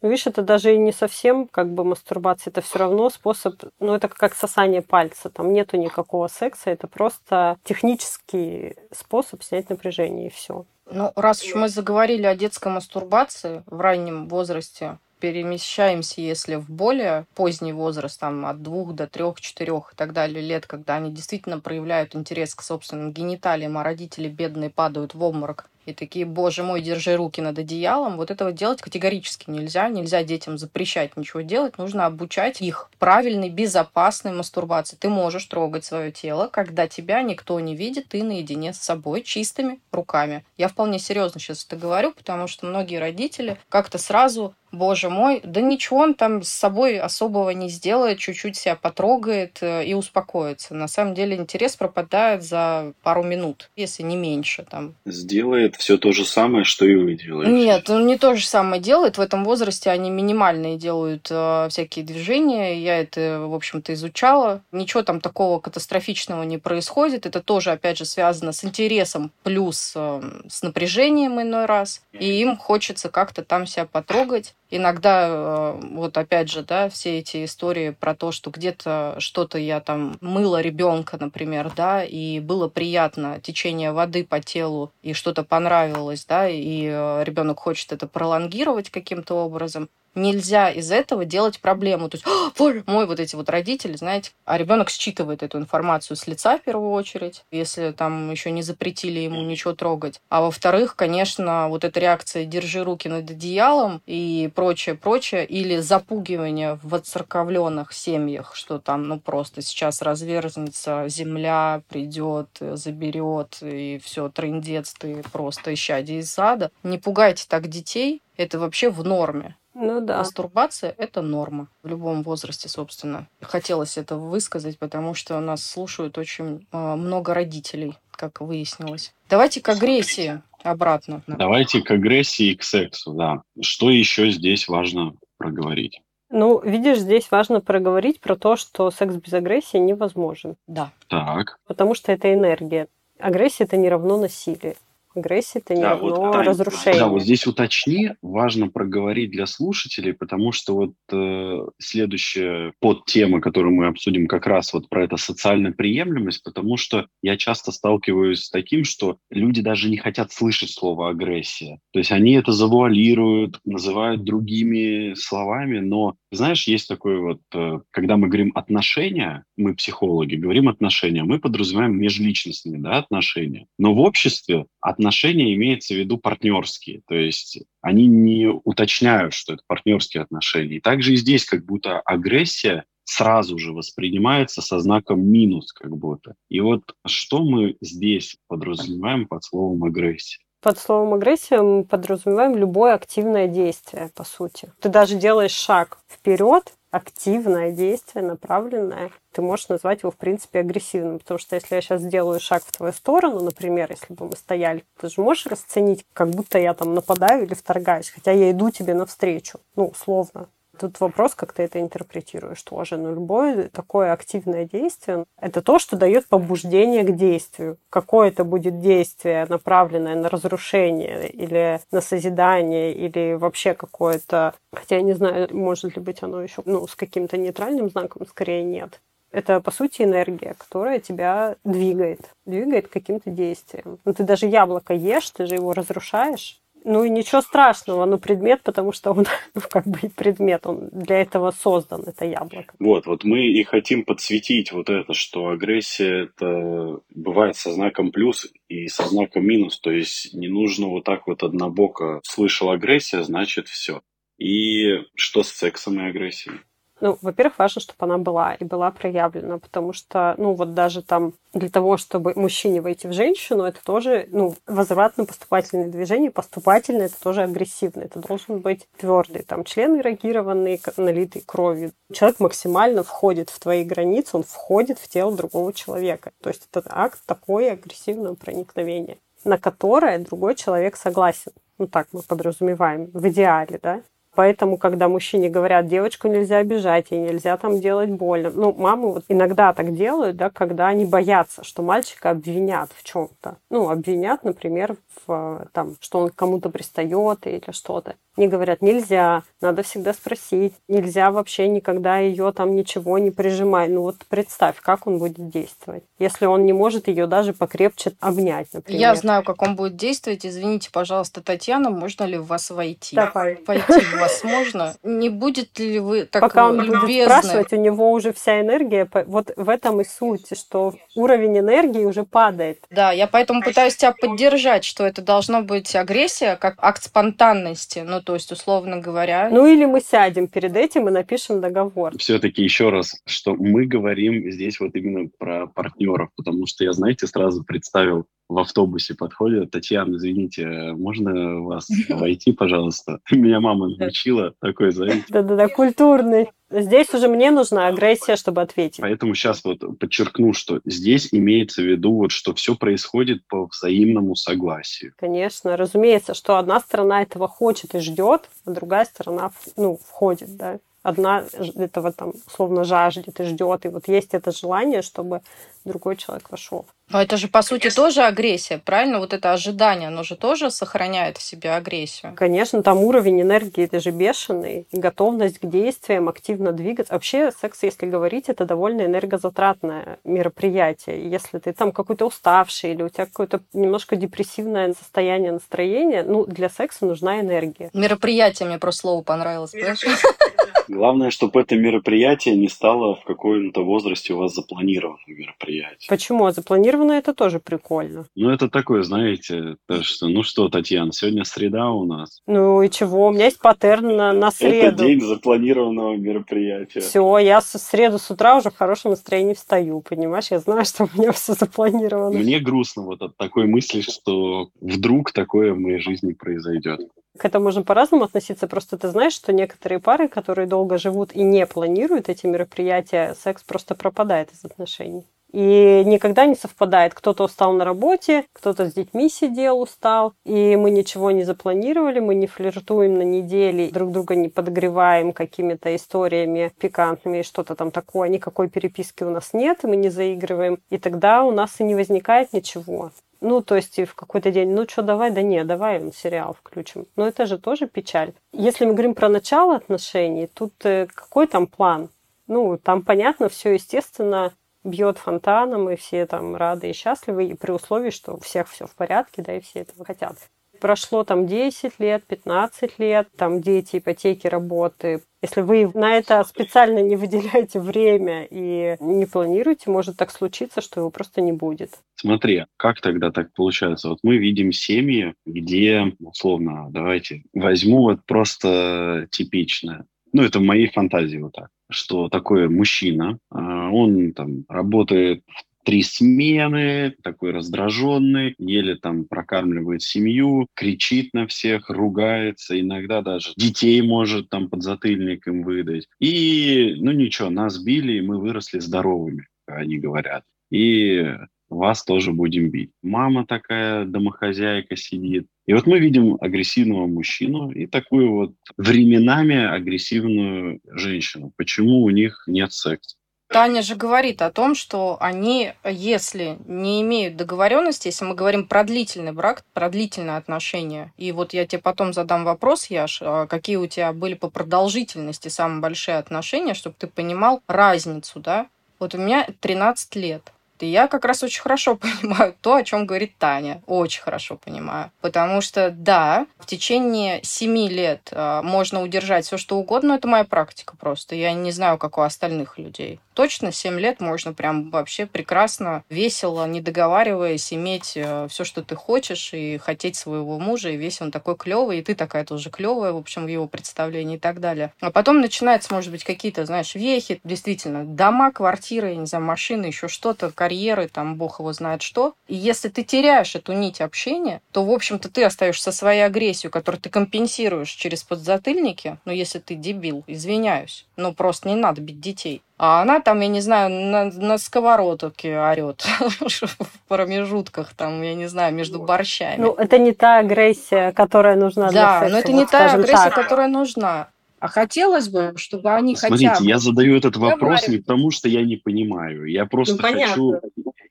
Видишь, это даже и не совсем как бы мастурбация, это все равно способ, ну это как сосание пальца, там нету никакого секса, это просто технический способ снять напряжение и все. Ну, раз уж мы заговорили о детской мастурбации в раннем возрасте, перемещаемся, если в более поздний возраст, там от двух до трех, четырех и так далее лет, когда они действительно проявляют интерес к собственным гениталиям, а родители бедные падают в обморок и такие, боже мой, держи руки над одеялом. Вот этого делать категорически нельзя. Нельзя детям запрещать ничего делать. Нужно обучать их правильной, безопасной мастурбации. Ты можешь трогать свое тело, когда тебя никто не видит, ты наедине с собой, чистыми руками. Я вполне серьезно сейчас это говорю, потому что многие родители как-то сразу боже мой, да ничего он там с собой особого не сделает, чуть-чуть себя потрогает э, и успокоится. На самом деле интерес пропадает за пару минут, если не меньше. Там. Сделает все то же самое, что и вы делаете. Нет, он не то же самое делает. В этом возрасте они минимальные делают э, всякие движения. Я это, в общем-то, изучала. Ничего там такого катастрофичного не происходит. Это тоже, опять же, связано с интересом плюс э, с напряжением иной раз. И им хочется как-то там себя потрогать. Иногда, э, вот опять же, да, все эти истории про то, что где-то что-то я там мыла ребенка, например, да, и было приятно течение воды по телу, и что-то понравилось, да, и э, ребенок хочет это пролонгировать каким-то образом нельзя из этого делать проблему. То есть, боже мой, вот эти вот родители, знаете, а ребенок считывает эту информацию с лица в первую очередь, если там еще не запретили ему ничего трогать. А во-вторых, конечно, вот эта реакция «держи руки над одеялом» и прочее, прочее, или запугивание в отцерковленных семьях, что там, ну, просто сейчас разверзнется земля, придет, заберет, и все, трындец, ты просто исчадие из сада. Не пугайте так детей, это вообще в норме. Ну да. Мастурбация – это норма в любом возрасте, собственно. Хотелось это высказать, потому что нас слушают очень э, много родителей, как выяснилось. Давайте к агрессии обратно. Давайте к агрессии и к сексу, да. Что еще здесь важно проговорить? Ну, видишь, здесь важно проговорить про то, что секс без агрессии невозможен. Да. Так. Потому что это энергия. Агрессия это не равно насилие. Агрессия это не да, равно вот, разрушение. Да, вот здесь уточни, важно проговорить для слушателей, потому что вот э, следующая подтема, которую мы обсудим, как раз вот про это социальная приемлемость, потому что я часто сталкиваюсь с таким, что люди даже не хотят слышать слово агрессия. То есть они это завуалируют, называют другими словами, но знаешь, есть такое вот, э, когда мы говорим отношения, мы психологи говорим отношения, мы подразумеваем межличностные да, отношения. Но в обществе отношения имеется в виду партнерские, то есть они не уточняют, что это партнерские отношения. И также и здесь как будто агрессия сразу же воспринимается со знаком минус как будто. И вот что мы здесь подразумеваем под словом агрессия? Под словом агрессия мы подразумеваем любое активное действие, по сути. Ты даже делаешь шаг вперед, активное действие, направленное, ты можешь назвать его, в принципе, агрессивным. Потому что если я сейчас сделаю шаг в твою сторону, например, если бы мы стояли, ты же можешь расценить, как будто я там нападаю или вторгаюсь, хотя я иду тебе навстречу, ну, условно. Тут вопрос, как ты это интерпретируешь тоже. Но любое такое активное действие – это то, что дает побуждение к действию. Какое это будет действие, направленное на разрушение или на созидание, или вообще какое-то... Хотя я не знаю, может ли быть оно еще ну, с каким-то нейтральным знаком, скорее нет. Это, по сути, энергия, которая тебя двигает, двигает каким-то действием. Ну, ты даже яблоко ешь, ты же его разрушаешь, ну и ничего страшного, ну предмет, потому что он, (laughs) ну как бы предмет, он для этого создан, это яблоко. Вот, вот мы и хотим подсветить вот это, что агрессия это бывает со знаком плюс и со знаком минус, то есть не нужно вот так вот однобоко слышал агрессия, значит все. И что с сексом и агрессией? Ну, во-первых, важно, чтобы она была и была проявлена, потому что, ну, вот даже там для того, чтобы мужчине войти в женщину, это тоже, ну, возвратно-поступательное движение, поступательное, это тоже агрессивно, это должен быть твердый, там, член эрогированный, налитый кровью. Человек максимально входит в твои границы, он входит в тело другого человека. То есть это акт такое агрессивного проникновения, на которое другой человек согласен. Ну, так мы подразумеваем, в идеале, да? Поэтому, когда мужчине говорят, девочку нельзя обижать, ей нельзя там делать больно. Ну, мамы вот иногда так делают, да, когда они боятся, что мальчика обвинят в чем-то. Ну, обвинят, например, в, там, что он кому-то пристает или что-то. Мне говорят, нельзя, надо всегда спросить, нельзя вообще никогда ее там ничего не прижимать. Ну вот представь, как он будет действовать, если он не может ее даже покрепче обнять, например. Я знаю, как он будет действовать. Извините, пожалуйста, Татьяна, можно ли в вас войти? Давай. Войти в вас можно? Не будет ли вы так Пока он любезны? будет спрашивать, у него уже вся энергия, вот в этом и суть, что уровень энергии уже падает. Да, я поэтому пытаюсь тебя поддержать, что это должно быть агрессия как акт спонтанности. Ну, то есть, условно говоря, Ну или мы сядем перед этим и напишем договор. Все-таки еще раз, что мы говорим здесь вот именно про партнеров, потому что я, знаете, сразу представил в автобусе подходит, Татьяна, извините, можно вас (laughs) войти, пожалуйста? (laughs) Меня мама научила такой, знаете. Да-да-да, культурный. Здесь уже мне нужна агрессия, чтобы ответить. Поэтому сейчас вот подчеркну, что здесь имеется в виду, вот, что все происходит по взаимному согласию. Конечно, разумеется, что одна сторона этого хочет и ждет, а другая сторона ну, входит, да. Одна этого там условно жаждет и ждет, и вот есть это желание, чтобы другой человек вошел. Но это же, по сути, тоже агрессия, правильно? Вот это ожидание, оно же тоже сохраняет в себе агрессию. Конечно, там уровень энергии это же бешеный, и готовность к действиям, активно двигаться. Вообще секс, если говорить, это довольно энергозатратное мероприятие. И Если ты там какой-то уставший или у тебя какое-то немножко депрессивное состояние, настроение, ну, для секса нужна энергия. Мероприятие мне просто слово понравилось? (laughs) Главное, чтобы это мероприятие не стало в каком-то возрасте у вас запланированным мероприятием. Почему? А запланировано это тоже прикольно. Ну, это такое, знаете, то, что, ну что, Татьяна, сегодня среда у нас. Ну и чего? У меня есть паттерн на, на Это среду. день запланированного мероприятия. Все, я с среду с утра уже в хорошем настроении встаю, понимаешь? Я знаю, (laughs) что у меня все запланировано. Мне грустно вот от такой мысли, что вдруг такое в моей жизни произойдет. К этому можно по-разному относиться. Просто ты знаешь, что некоторые пары, которые долго живут и не планируют эти мероприятия, секс просто пропадает из отношений. И никогда не совпадает. Кто-то устал на работе, кто-то с детьми сидел, устал, и мы ничего не запланировали, мы не флиртуем на неделе, друг друга не подогреваем какими-то историями пикантными что-то там такое, никакой переписки у нас нет, мы не заигрываем. И тогда у нас и не возникает ничего. Ну, то есть и в какой-то день, ну что, давай, да не, давай сериал включим. Но это же тоже печаль. Если мы говорим про начало отношений, тут э, какой там план? Ну, там понятно, все естественно бьет фонтаном, и все там рады и счастливы, и при условии, что у всех все в порядке, да, и все этого хотят. Прошло там 10 лет, 15 лет, там дети, ипотеки, работы. Если вы на это специально не выделяете время и не планируете, может так случиться, что его просто не будет. Смотри, как тогда так получается? Вот мы видим семьи, где, условно, давайте возьму вот просто типичное. Ну, это в моей фантазии вот так, что такой мужчина, а, он там работает в три смены, такой раздраженный, еле там прокармливает семью, кричит на всех, ругается, иногда даже детей может там под затыльником выдать. И, ну ничего, нас били, и мы выросли здоровыми, они говорят. И вас тоже будем бить. Мама такая домохозяйка сидит. И вот мы видим агрессивного мужчину и такую вот временами агрессивную женщину. Почему у них нет секса? Таня же говорит о том, что они, если не имеют договоренности, если мы говорим про длительный брак, про длительные отношения, и вот я тебе потом задам вопрос, Яш, а какие у тебя были по продолжительности самые большие отношения, чтобы ты понимал разницу, да? Вот у меня 13 лет. И я как раз очень хорошо (laughs) понимаю то, о чем говорит Таня. Очень хорошо понимаю. Потому что, да, в течение семи лет э, можно удержать все, что угодно, но это моя практика просто. Я не знаю, как у остальных людей. Точно 7 лет можно прям вообще прекрасно, весело, не договариваясь, иметь все, что ты хочешь, и хотеть своего мужа, и весь он такой клевый, и ты такая тоже клевая, в общем, в его представлении и так далее. А потом начинается, может быть, какие-то, знаешь, вехи, действительно, дома, квартиры, я не знаю, машины, еще что-то, карьеры, там, бог его знает что. И если ты теряешь эту нить общения, то, в общем-то, ты остаешься со своей агрессией, которую ты компенсируешь через подзатыльники, ну, если ты дебил, извиняюсь, но просто не надо бить детей. А она там, я не знаю, на, на сковородке орет (laughs) в промежутках, там, я не знаю, между борщами. Ну, это не та агрессия, которая нужна для Да, секса, но это вот не та агрессия, так. которая нужна. А хотелось бы, чтобы они Смотрите, хотя бы... я задаю этот вопрос не разговаривали. потому, что я не понимаю. Я просто Ну, понятно. хочу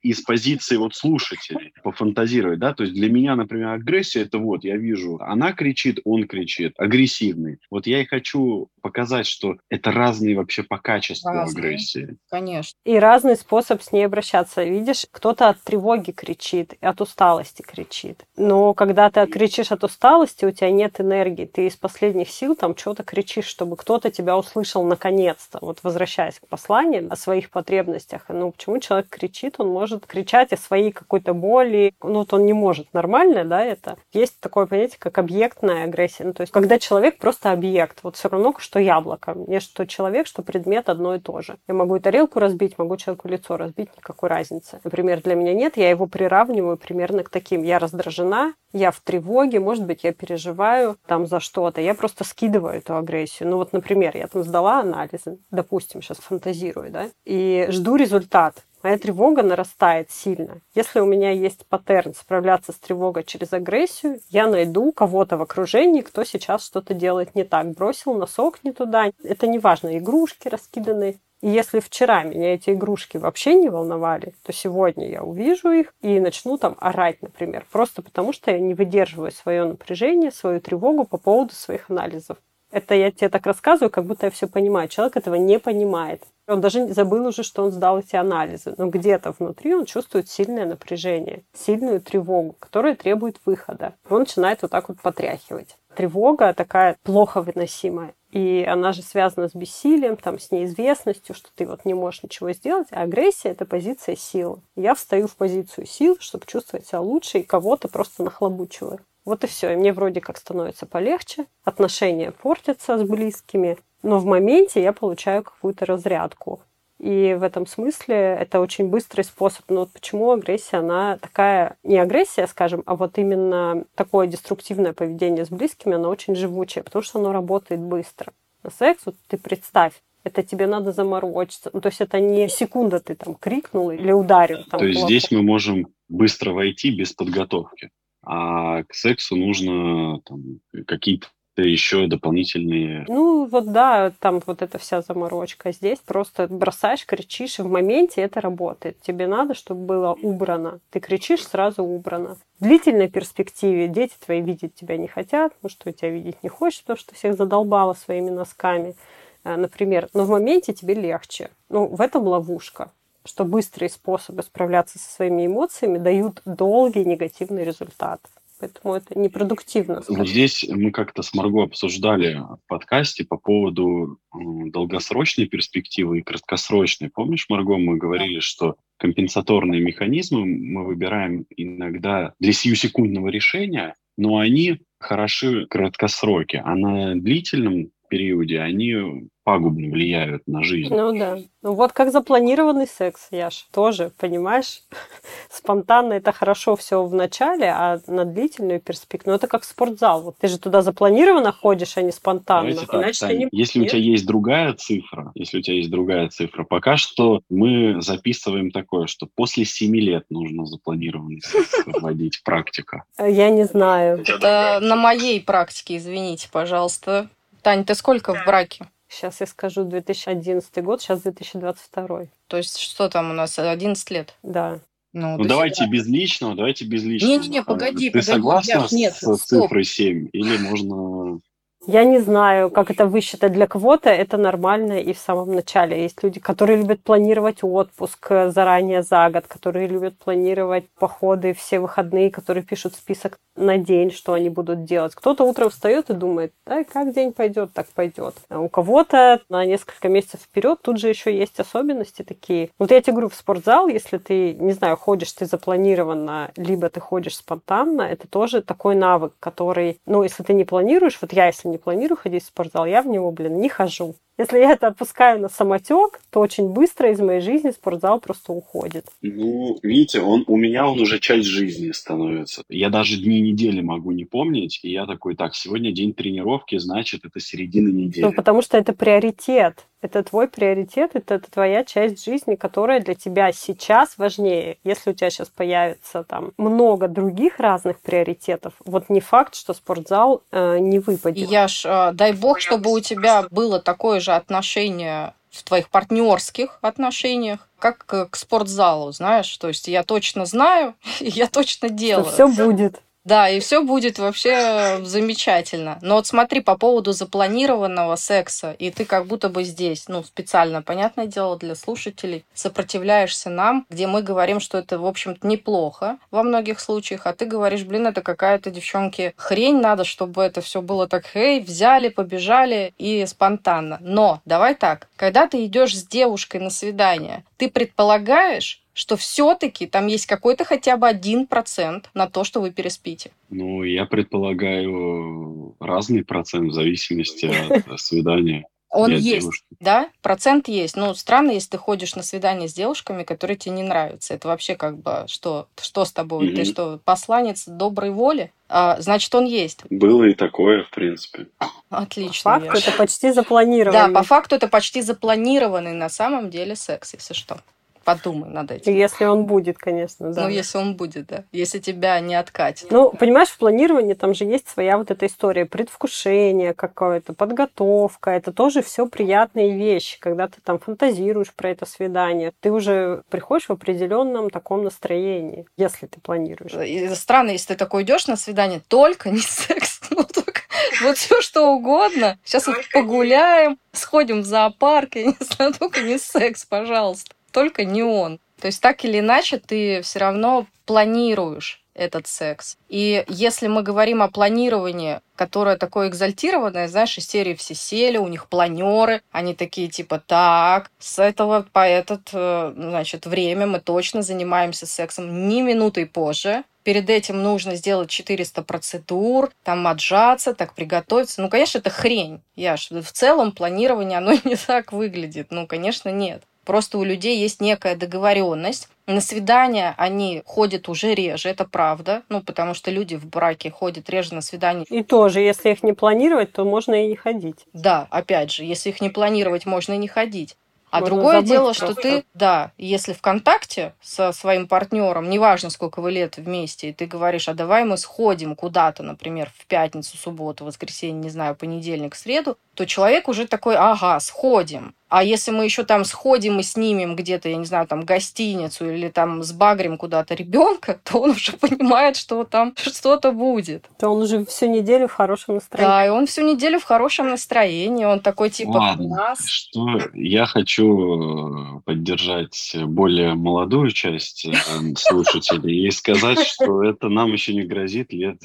из позиции вот слушателей пофантазировать, да, то есть для меня, например, агрессия это вот, я вижу, она кричит, он кричит, агрессивный. Вот я и хочу показать, что это разные вообще по качеству Разные. агрессии. Конечно. И разный способ с ней обращаться. Видишь, кто-то от тревоги кричит, от усталости кричит. Но когда ты кричишь от усталости, у тебя нет энергии. Ты из последних сил там что-то кричишь, чтобы кто-то тебя услышал наконец-то. Вот возвращаясь к посланию о своих потребностях. Ну, почему человек кричит? Он может кричать о своей какой-то боли. Ну, вот он не может. Нормально, да, это? Есть такое понятие, как объектная агрессия. Ну, то есть, когда человек просто объект. Вот все равно, что яблоко. Мне что человек, что предмет одно и то же. Я могу и тарелку разбить, могу человеку лицо разбить, никакой разницы. Например, для меня нет, я его приравниваю примерно к таким. Я раздражена, я в тревоге, может быть, я переживаю там за что-то. Я просто скидываю эту агрессию. Ну вот, например, я там сдала анализы, допустим, сейчас фантазирую, да, и жду результат. Моя тревога нарастает сильно. Если у меня есть паттерн справляться с тревогой через агрессию, я найду кого-то в окружении, кто сейчас что-то делает не так. Бросил носок не туда. Это не важно, игрушки раскиданы. И если вчера меня эти игрушки вообще не волновали, то сегодня я увижу их и начну там орать, например, просто потому что я не выдерживаю свое напряжение, свою тревогу по поводу своих анализов. Это я тебе так рассказываю, как будто я все понимаю. Человек этого не понимает. Он даже забыл уже, что он сдал эти анализы. Но где-то внутри он чувствует сильное напряжение, сильную тревогу, которая требует выхода. Он начинает вот так вот потряхивать. Тревога такая плохо выносимая. И она же связана с бессилием, там, с неизвестностью, что ты вот не можешь ничего сделать. А агрессия — это позиция силы. Я встаю в позицию сил, чтобы чувствовать себя лучше и кого-то просто нахлобучиваю. Вот и все. И мне вроде как становится полегче, отношения портятся с близкими, но в моменте я получаю какую-то разрядку. И в этом смысле это очень быстрый способ. Но вот почему агрессия, она такая, не агрессия, скажем, а вот именно такое деструктивное поведение с близкими, оно очень живучее, потому что оно работает быстро. На секс, вот ты представь, это тебе надо заморочиться. Ну, то есть это не секунда ты там крикнул или ударил. Там, То есть кулаком. здесь мы можем быстро войти без подготовки. А к сексу нужно там, какие-то еще дополнительные... Ну, вот да, там вот эта вся заморочка. Здесь просто бросаешь, кричишь, и в моменте это работает. Тебе надо, чтобы было убрано. Ты кричишь, сразу убрано. В длительной перспективе дети твои видеть тебя не хотят, ну что тебя видеть не хочешь, потому что всех задолбала своими носками, э, например. Но в моменте тебе легче. Ну, в этом ловушка что быстрые способы справляться со своими эмоциями дают долгий негативный результат. Поэтому это непродуктивно. Вот здесь мы как-то с Марго обсуждали в подкасте по поводу долгосрочной перспективы и краткосрочной. Помнишь, Марго, мы говорили, что компенсаторные механизмы мы выбираем иногда для сиюсекундного решения, но они хороши в краткосроке, а на длительном периоде они пагубно влияют на жизнь. Ну да. Ну вот как запланированный секс, Яш, тоже, понимаешь? (laughs) Спонтанно это хорошо все в начале, а на длительную перспективу, ну это как спортзал. Вот ты же туда запланированно ходишь, а не спонтанно. Давайте так, Иначе ты Таня, не если у тебя есть другая цифра, если у тебя есть другая цифра, пока что мы записываем такое, что после 7 лет нужно запланированный секс вводить (laughs) практика. Я не знаю. Это на моей практике, извините, пожалуйста. Тань, ты сколько в браке? Сейчас я скажу 2011 год, сейчас 2022. То есть что там у нас, 11 лет? Да. Ну, Ну давайте свидания. без личного, давайте без личного. Не-не-не, погоди, Ты погоди, согласна Яш, нет, с стоп. цифрой 7? Или можно... Я не знаю, как это высчитать. Для кого-то это нормально и в самом начале. Есть люди, которые любят планировать отпуск э, заранее за год, которые любят планировать походы все выходные, которые пишут список на день, что они будут делать. Кто-то утром встает и думает, да, как день пойдет, так пойдет. А у кого-то на несколько месяцев вперед тут же еще есть особенности такие. Вот я тебе говорю, в спортзал, если ты, не знаю, ходишь ты запланированно, либо ты ходишь спонтанно, это тоже такой навык, который, ну, если ты не планируешь, вот я, если не планирую ходить в спортзал, я в него, блин, не хожу. Если я это отпускаю на самотек, то очень быстро из моей жизни спортзал просто уходит. Ну, видите, он у меня он уже часть жизни становится. Я даже дни недели могу не помнить, и я такой, так, сегодня день тренировки, значит, это середина недели. Ну, потому что это приоритет. Это твой приоритет, это, это твоя часть жизни, которая для тебя сейчас важнее. Если у тебя сейчас появится там много других разных приоритетов, вот не факт, что спортзал э, не выпадет. Я ж, э, дай бог, чтобы у тебя было такое же отношение в твоих партнерских отношениях, как к спортзалу, знаешь, то есть я точно знаю, (laughs) я точно делаю. Что все будет. Да, и все будет вообще замечательно. Но вот смотри, по поводу запланированного секса, и ты как будто бы здесь, ну, специально, понятное дело, для слушателей, сопротивляешься нам, где мы говорим, что это, в общем-то, неплохо во многих случаях, а ты говоришь, блин, это какая-то, девчонки, хрень, надо, чтобы это все было так, хей, взяли, побежали и спонтанно. Но давай так, когда ты идешь с девушкой на свидание, ты предполагаешь, что все-таки там есть какой-то хотя бы один процент на то, что вы переспите? Ну, я предполагаю разный процент в зависимости (laughs) от свидания. Он есть, девушки. да, процент есть. Ну, странно, если ты ходишь на свидание с девушками, которые тебе не нравятся. Это вообще как бы что, что с тобой? Mm-hmm. Ты что, посланец доброй воли? А, значит, он есть. Было и такое, в принципе. Отлично. По факту это почти запланированный. Да, по факту это почти запланированный на самом деле секс, если что подумай над этим. Если он будет, конечно, да. Ну, если он будет, да. Если тебя не откатит. Ну, понимаешь, в планировании там же есть своя вот эта история, предвкушение какое-то, подготовка. Это тоже все приятные вещи, когда ты там фантазируешь про это свидание. Ты уже приходишь в определенном таком настроении, если ты планируешь. И странно, если ты такой идешь на свидание, только не секс, (laughs) ну, только вот все что угодно. Сейчас вот погуляем, сходим в зоопарк, я не знаю, только не секс, пожалуйста только не он. То есть так или иначе ты все равно планируешь этот секс. И если мы говорим о планировании, которое такое экзальтированное, знаешь, из серии все сели, у них планеры, они такие типа, так, с этого по этот, э, значит, время мы точно занимаемся сексом ни минутой позже, перед этим нужно сделать 400 процедур, там отжаться, так приготовиться. Ну, конечно, это хрень. Я в целом планирование, оно (laughs) не так выглядит. Ну, конечно, нет. Просто у людей есть некая договоренность. На свидания они ходят уже реже, это правда. Ну, потому что люди в браке ходят реже на свидания. И тоже, если их не планировать, то можно и не ходить. Да, опять же, если их не планировать, можно и не ходить. А Можно другое дело, просто. что ты, да, если в контакте со своим партнером, неважно, сколько вы лет вместе, и ты говоришь, а давай мы сходим куда-то, например, в пятницу, субботу, воскресенье, не знаю, понедельник, среду, то человек уже такой, ага, сходим. А если мы еще там сходим и снимем где-то, я не знаю, там гостиницу или там сбагрим куда-то ребенка, то он уже (laughs) понимает, что там что-то будет. То он уже всю неделю в хорошем настроении. Да, и он всю неделю в хорошем настроении. Он такой типа Ладно, нас. Что я хочу э, поддержать более молодую часть э, слушателей и сказать, что это нам еще не грозит лет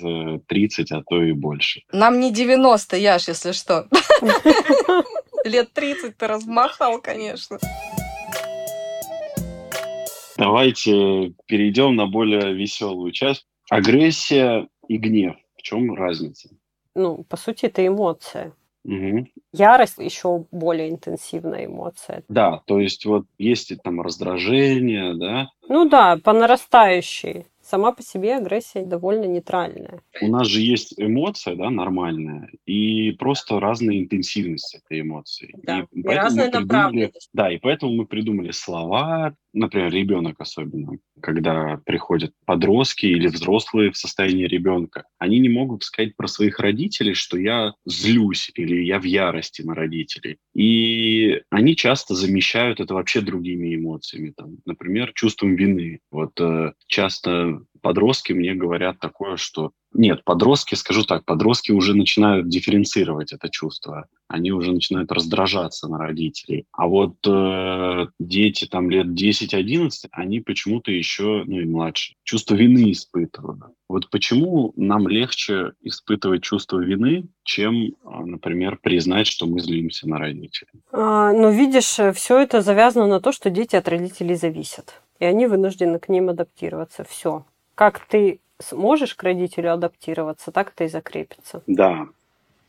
30, э, а то и больше. Нам не 90, Яш, если что. (laughs) Лет 30 ты размахал, конечно. Давайте перейдем на более веселую часть. Агрессия и гнев. В чем разница? Ну, по сути, это эмоция. Угу. Ярость еще более интенсивная эмоция. Да, то есть вот есть там раздражение, да? Ну да, по нарастающей сама по себе агрессия довольно нейтральная. У нас же есть эмоция, да, нормальная, и просто разная интенсивность этой эмоции. Да, и, и разная направленность. Да, и поэтому мы придумали слова, например, ребенок особенно, когда приходят подростки или взрослые в состоянии ребенка, они не могут сказать про своих родителей, что я злюсь или я в ярости на родителей. И они часто замещают это вообще другими эмоциями, там, например, чувством вины. Вот э, часто подростки мне говорят такое, что нет, подростки, скажу так, подростки уже начинают дифференцировать это чувство. Они уже начинают раздражаться на родителей. А вот э, дети там лет 10-11, они почему-то еще, ну и младше, чувство вины испытывают. Вот почему нам легче испытывать чувство вины, чем, а, например, признать, что мы злимся на родителей? А, ну, видишь, все это завязано на то, что дети от родителей зависят. И они вынуждены к ним адаптироваться. Все. Как ты сможешь к родителю адаптироваться, так это и закрепится. Да,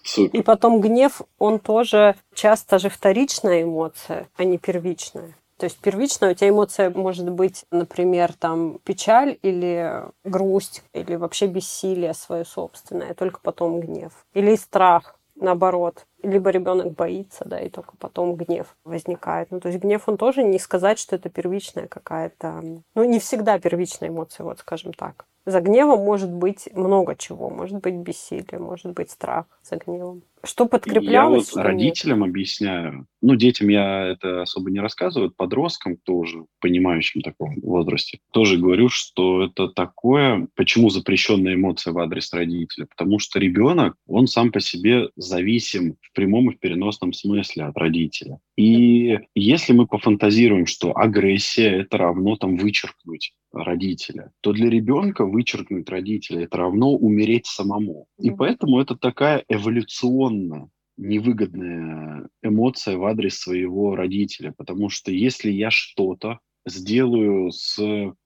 Супер. И потом гнев, он тоже часто же вторичная эмоция, а не первичная. То есть первичная у тебя эмоция может быть, например, там печаль или грусть, или вообще бессилие свое собственное, только потом гнев. Или страх, наоборот. Либо ребенок боится, да, и только потом гнев возникает. Ну, то есть гнев, он тоже не сказать, что это первичная какая-то... Ну, не всегда первичная эмоция, вот скажем так. За гневом может быть много чего. Может быть бессилие, может быть страх за гневом. Что подкреплялось? Я вот родителям нет? объясняю. Ну, детям я это особо не рассказываю, подросткам тоже, понимающим таком возрасте, тоже говорю, что это такое, почему запрещенная эмоция в адрес родителя? Потому что ребенок, он сам по себе зависим в прямом и в переносном смысле от родителя. И если мы пофантазируем, что агрессия это равно там вычеркнуть родителя, то для ребенка вычеркнуть родителя это равно умереть самому. И поэтому это такая эволюционная невыгодная эмоция в адрес своего родителя, потому что если я что-то сделаю с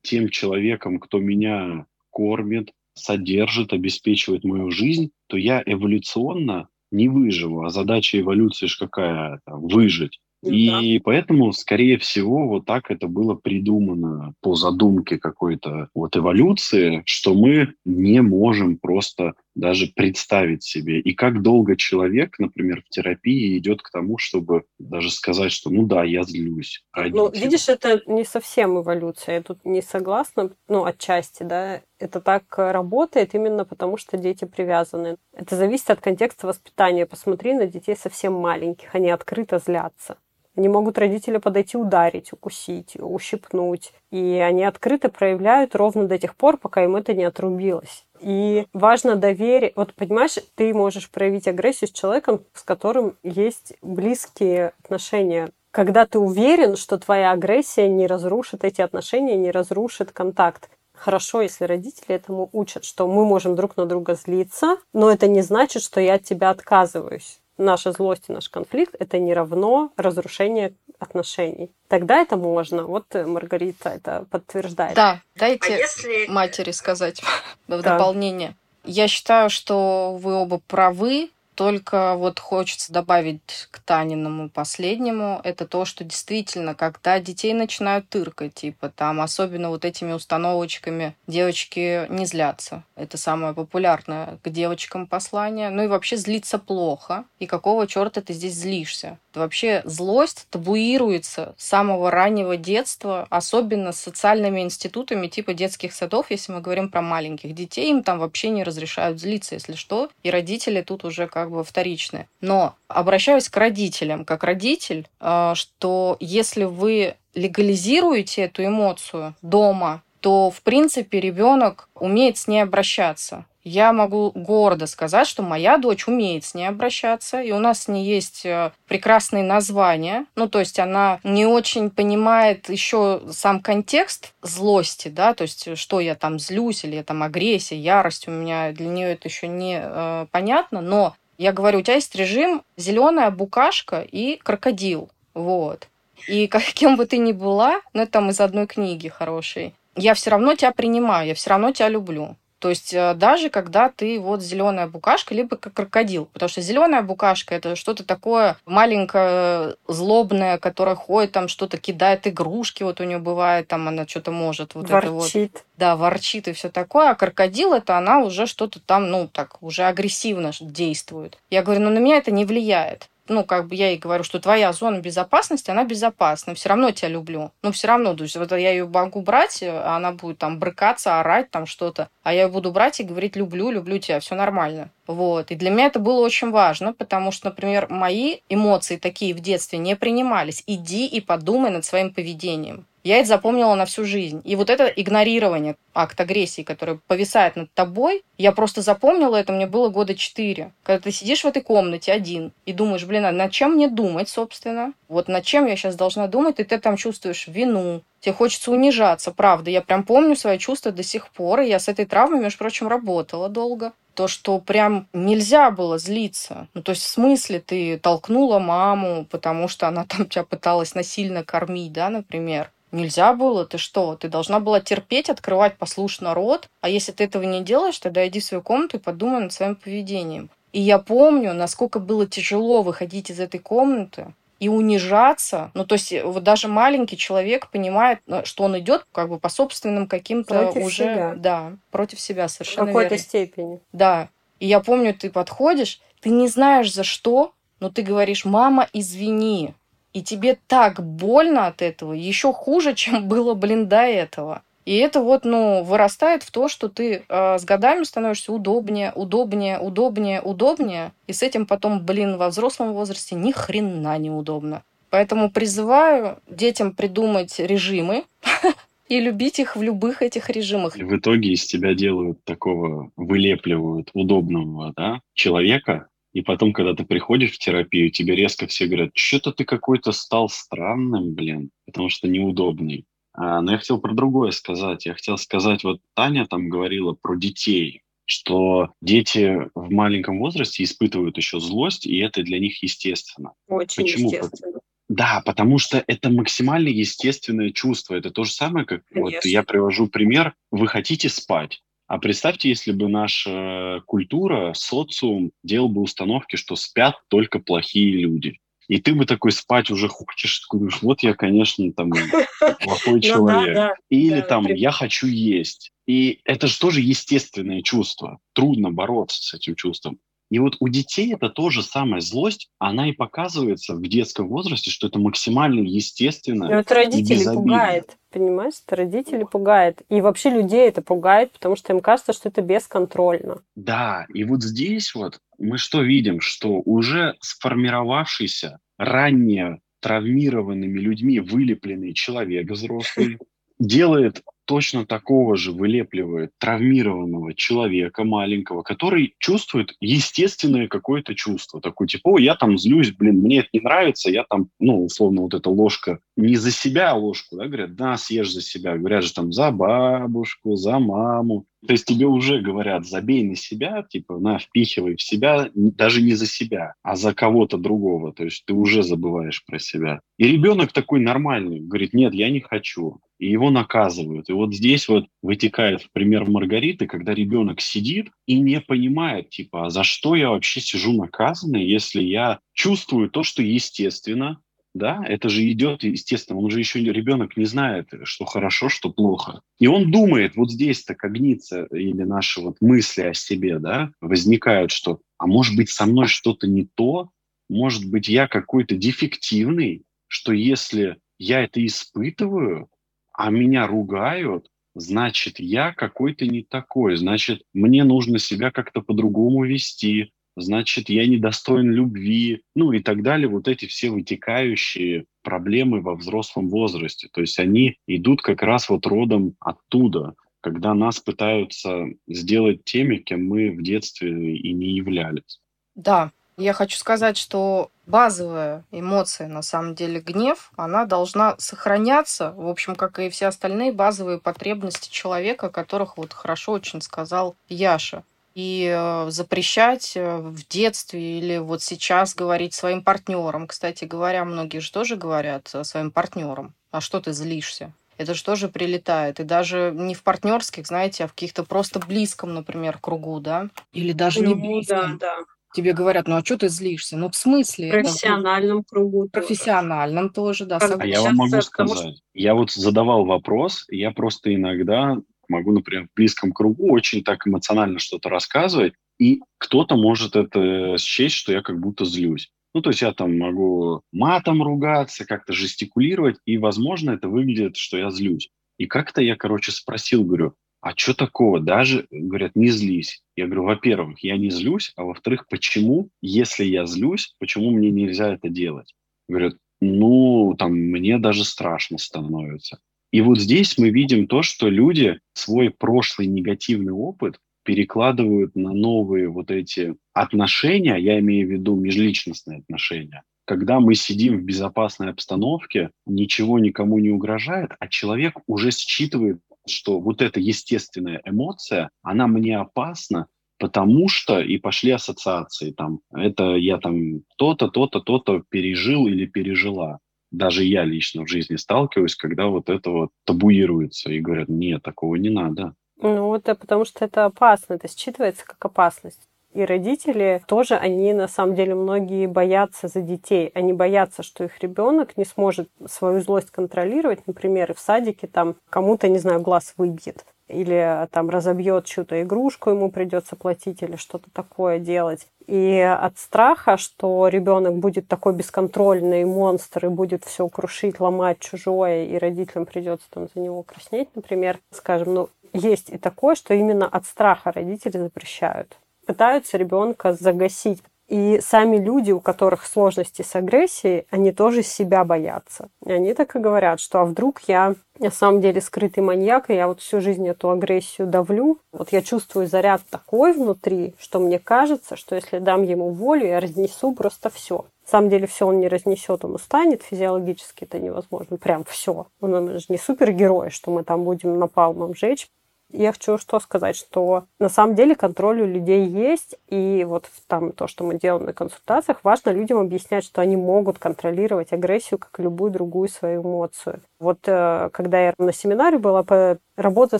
тем человеком, кто меня кормит, содержит, обеспечивает мою жизнь, то я эволюционно не выживу. А задача эволюции же какая? Там, выжить. И поэтому, скорее всего, вот так это было придумано по задумке какой-то вот эволюции, что мы не можем просто даже представить себе. И как долго человек, например, в терапии идет к тому, чтобы даже сказать, что ну да, я злюсь. Ну, видишь, это не совсем эволюция. Я тут не согласна, ну, отчасти, да. Это так работает именно потому, что дети привязаны. Это зависит от контекста воспитания. Посмотри на детей совсем маленьких, они открыто злятся. Они могут родителя подойти ударить, укусить, ущипнуть. И они открыто проявляют ровно до тех пор, пока им это не отрубилось. И важно доверие. Вот понимаешь, ты можешь проявить агрессию с человеком, с которым есть близкие отношения. Когда ты уверен, что твоя агрессия не разрушит эти отношения, не разрушит контакт. Хорошо, если родители этому учат, что мы можем друг на друга злиться, но это не значит, что я от тебя отказываюсь наша злость и наш конфликт — это не равно разрушение отношений. Тогда это можно. Вот Маргарита это подтверждает. Да, дайте а если... матери сказать (laughs) в дополнение. Я считаю, что вы оба правы. Только вот хочется добавить к Таниному последнему, это то, что действительно, когда детей начинают тыркать, типа там, особенно вот этими установочками, девочки не злятся. Это самое популярное к девочкам послание. Ну и вообще злиться плохо. И какого черта ты здесь злишься? Вообще злость табуируется с самого раннего детства, особенно социальными институтами типа детских садов, если мы говорим про маленьких детей, им там вообще не разрешают злиться, если что, и родители тут уже как бы вторичны. Но обращаюсь к родителям, как родитель, э, что если вы легализируете эту эмоцию дома, то, в принципе, ребенок умеет с ней обращаться я могу гордо сказать, что моя дочь умеет с ней обращаться, и у нас с ней есть э, прекрасные названия. Ну, то есть она не очень понимает еще сам контекст злости, да, то есть что я там злюсь или я там агрессия, ярость у меня для нее это еще не э, понятно, но я говорю, у тебя есть режим зеленая букашка и крокодил, вот. И (laughs) каким бы ты ни была, ну это там из одной книги хорошей, я все равно тебя принимаю, я все равно тебя люблю. То есть э, даже когда ты вот зеленая букашка, либо как крокодил, потому что зеленая букашка это что-то такое маленькое, злобное, которое ходит там что-то кидает игрушки, вот у нее бывает там она что-то может вот ворчит. это вот, да, ворчит и все такое, а крокодил это она уже что-то там, ну так уже агрессивно действует. Я говорю, ну на меня это не влияет ну, как бы я ей говорю, что твоя зона безопасности, она безопасна, все равно тебя люблю. Но все равно, то есть вот я ее могу брать, а она будет там брыкаться, орать там что-то, а я ее буду брать и говорить люблю, люблю тебя, все нормально. Вот. И для меня это было очень важно, потому что, например, мои эмоции такие в детстве не принимались. Иди и подумай над своим поведением. Я это запомнила на всю жизнь. И вот это игнорирование, акт агрессии, который повисает над тобой, я просто запомнила это, мне было года четыре. Когда ты сидишь в этой комнате один и думаешь, блин, а над чем мне думать, собственно? Вот над чем я сейчас должна думать, и ты там чувствуешь вину, тебе хочется унижаться, правда. Я прям помню свои чувства до сих пор, и я с этой травмой, между прочим, работала долго. То, что прям нельзя было злиться. Ну, то есть, в смысле, ты толкнула маму, потому что она там тебя пыталась насильно кормить, да, например. Нельзя было, ты что? Ты должна была терпеть, открывать послушно рот, а если ты этого не делаешь, тогда иди в свою комнату и подумай над своим поведением. И я помню, насколько было тяжело выходить из этой комнаты, и унижаться. Ну, то есть вот даже маленький человек понимает, э, что он идет как бы по собственным каким-то уже... Себя. Да, против себя совершенно В какой-то верно. степени. Да. И я помню, ты подходишь, ты не знаешь за что, но ты говоришь, мама, извини. И тебе так больно от этого, еще хуже, (laughs) чем было, блин, до этого. И это вот, ну, вырастает в то, что ты э, с годами становишься удобнее, удобнее, удобнее, удобнее. И с этим потом, блин, во взрослом возрасте ни хрена неудобно. Поэтому призываю детям придумать режимы (laughs) и любить их в любых этих режимах. И в итоге из тебя делают такого, вылепливают удобного да, человека, и потом, когда ты приходишь в терапию, тебе резко все говорят, что-то ты какой-то стал странным, блин, потому что неудобный. А, но я хотел про другое сказать. Я хотел сказать, вот Таня там говорила про детей, что дети в маленьком возрасте испытывают еще злость, и это для них естественно. Очень Почему? естественно. Да, потому что это максимально естественное чувство. Это то же самое, как вот Конечно. я привожу пример. Вы хотите спать. А представьте, если бы наша культура, социум делал бы установки, что спят только плохие люди. И ты бы такой спать уже хочешь, такой думаешь, вот я, конечно, там (laughs) плохой Ну человек. Или там я хочу есть. И это же тоже естественное чувство. Трудно бороться с этим чувством. И вот у детей это тоже самая злость, она и показывается в детском возрасте, что это максимально естественно. Но это родители пугает, понимаешь? Это родители пугает. И вообще людей это пугает, потому что им кажется, что это бесконтрольно. Да, и вот здесь вот мы что видим, что уже сформировавшийся ранее травмированными людьми вылепленный человек взрослый (laughs) делает точно такого же вылепливает травмированного человека маленького, который чувствует естественное какое-то чувство. Такое типа, я там злюсь, блин, мне это не нравится, я там, ну, условно, вот эта ложка, не за себя ложку, да, говорят, да, съешь за себя. Говорят же там за бабушку, за маму. То есть тебе уже говорят, забей на себя, типа, на, впихивай в себя, даже не за себя, а за кого-то другого. То есть ты уже забываешь про себя. И ребенок такой нормальный, говорит, нет, я не хочу. И его наказывают. И вот здесь вот вытекает пример Маргариты, когда ребенок сидит и не понимает, типа, а за что я вообще сижу наказанный, если я чувствую то, что естественно, да, это же идет естественно. Он же еще ребенок не знает, что хорошо, что плохо. И он думает, вот здесь-то когниция или наши вот мысли о себе, да, возникают, что, а может быть, со мной что-то не то, может быть, я какой-то дефективный, что если я это испытываю, а меня ругают, значит, я какой-то не такой, значит, мне нужно себя как-то по-другому вести, значит, я недостоин любви, ну и так далее. Вот эти все вытекающие проблемы во взрослом возрасте. То есть они идут как раз вот родом оттуда, когда нас пытаются сделать теми, кем мы в детстве и не являлись. Да, я хочу сказать, что базовая эмоция, на самом деле, гнев, она должна сохраняться, в общем, как и все остальные базовые потребности человека, о которых вот хорошо очень сказал Яша. И э, запрещать э, в детстве или вот сейчас говорить своим партнерам. Кстати говоря, многие же тоже говорят э, своим партнерам, а что ты злишься? Это же тоже прилетает. И даже не в партнерских, знаете, а в каких-то просто близком, например, кругу, да? Или даже не Ну, близком да, да. тебе говорят, ну а что ты злишься? Ну, в смысле? Это в профессиональном кругу. тоже. профессиональном тоже, да. А я вам могу сказать, я вот задавал вопрос, я просто иногда могу, например, в близком кругу очень так эмоционально что-то рассказывать, и кто-то может это счесть, что я как будто злюсь. Ну, то есть я там могу матом ругаться, как-то жестикулировать, и, возможно, это выглядит, что я злюсь. И как-то я, короче, спросил, говорю, а что такого? Даже, говорят, не злись. Я говорю, во-первых, я не злюсь, а во-вторых, почему, если я злюсь, почему мне нельзя это делать? Говорят, ну, там, мне даже страшно становится. И вот здесь мы видим то, что люди свой прошлый негативный опыт перекладывают на новые вот эти отношения, я имею в виду межличностные отношения. Когда мы сидим в безопасной обстановке, ничего никому не угрожает, а человек уже считывает, что вот эта естественная эмоция, она мне опасна, потому что и пошли ассоциации там. Это я там то-то, то-то, то-то пережил или пережила. Даже я лично в жизни сталкиваюсь, когда вот это вот табуируется и говорят, нет, такого не надо. Ну, это потому что это опасно, это считывается как опасность. И родители тоже, они на самом деле многие боятся за детей. Они боятся, что их ребенок не сможет свою злость контролировать. Например, в садике там кому-то, не знаю, глаз выбьет или там разобьет чью-то игрушку, ему придется платить или что-то такое делать. И от страха, что ребенок будет такой бесконтрольный монстр и будет все крушить, ломать чужое, и родителям придется там за него краснеть, например, скажем, ну, есть и такое, что именно от страха родители запрещают. Пытаются ребенка загасить. И сами люди, у которых сложности с агрессией, они тоже себя боятся. И они так и говорят, что а вдруг я на самом деле скрытый маньяк, и я вот всю жизнь эту агрессию давлю. Вот я чувствую заряд такой внутри, что мне кажется, что если дам ему волю, я разнесу просто все. На самом деле все он не разнесет, он устанет, физиологически это невозможно, прям все. Он, он же не супергерой, что мы там будем напалмом жечь. Я хочу что сказать, что на самом деле контроль у людей есть, и вот там то, что мы делаем на консультациях, важно людям объяснять, что они могут контролировать агрессию, как и любую другую свою эмоцию. Вот э, когда я на семинаре была по работа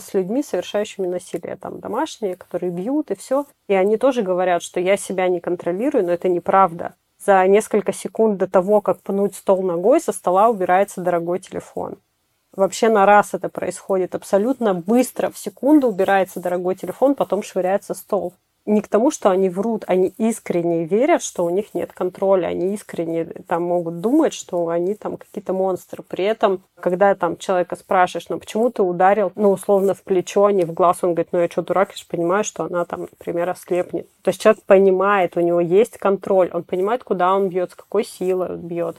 с людьми, совершающими насилие, там домашние, которые бьют и все, и они тоже говорят, что я себя не контролирую, но это неправда. За несколько секунд до того, как пнуть стол ногой, со стола убирается дорогой телефон вообще на раз это происходит. Абсолютно быстро, в секунду убирается дорогой телефон, потом швыряется стол. Не к тому, что они врут, они искренне верят, что у них нет контроля, они искренне там могут думать, что они там какие-то монстры. При этом, когда там человека спрашиваешь, ну почему ты ударил, ну условно в плечо, а не в глаз, он говорит, ну я что, дурак, я же понимаю, что она там, например, ослепнет. То есть человек понимает, у него есть контроль, он понимает, куда он бьет, с какой силой он бьет.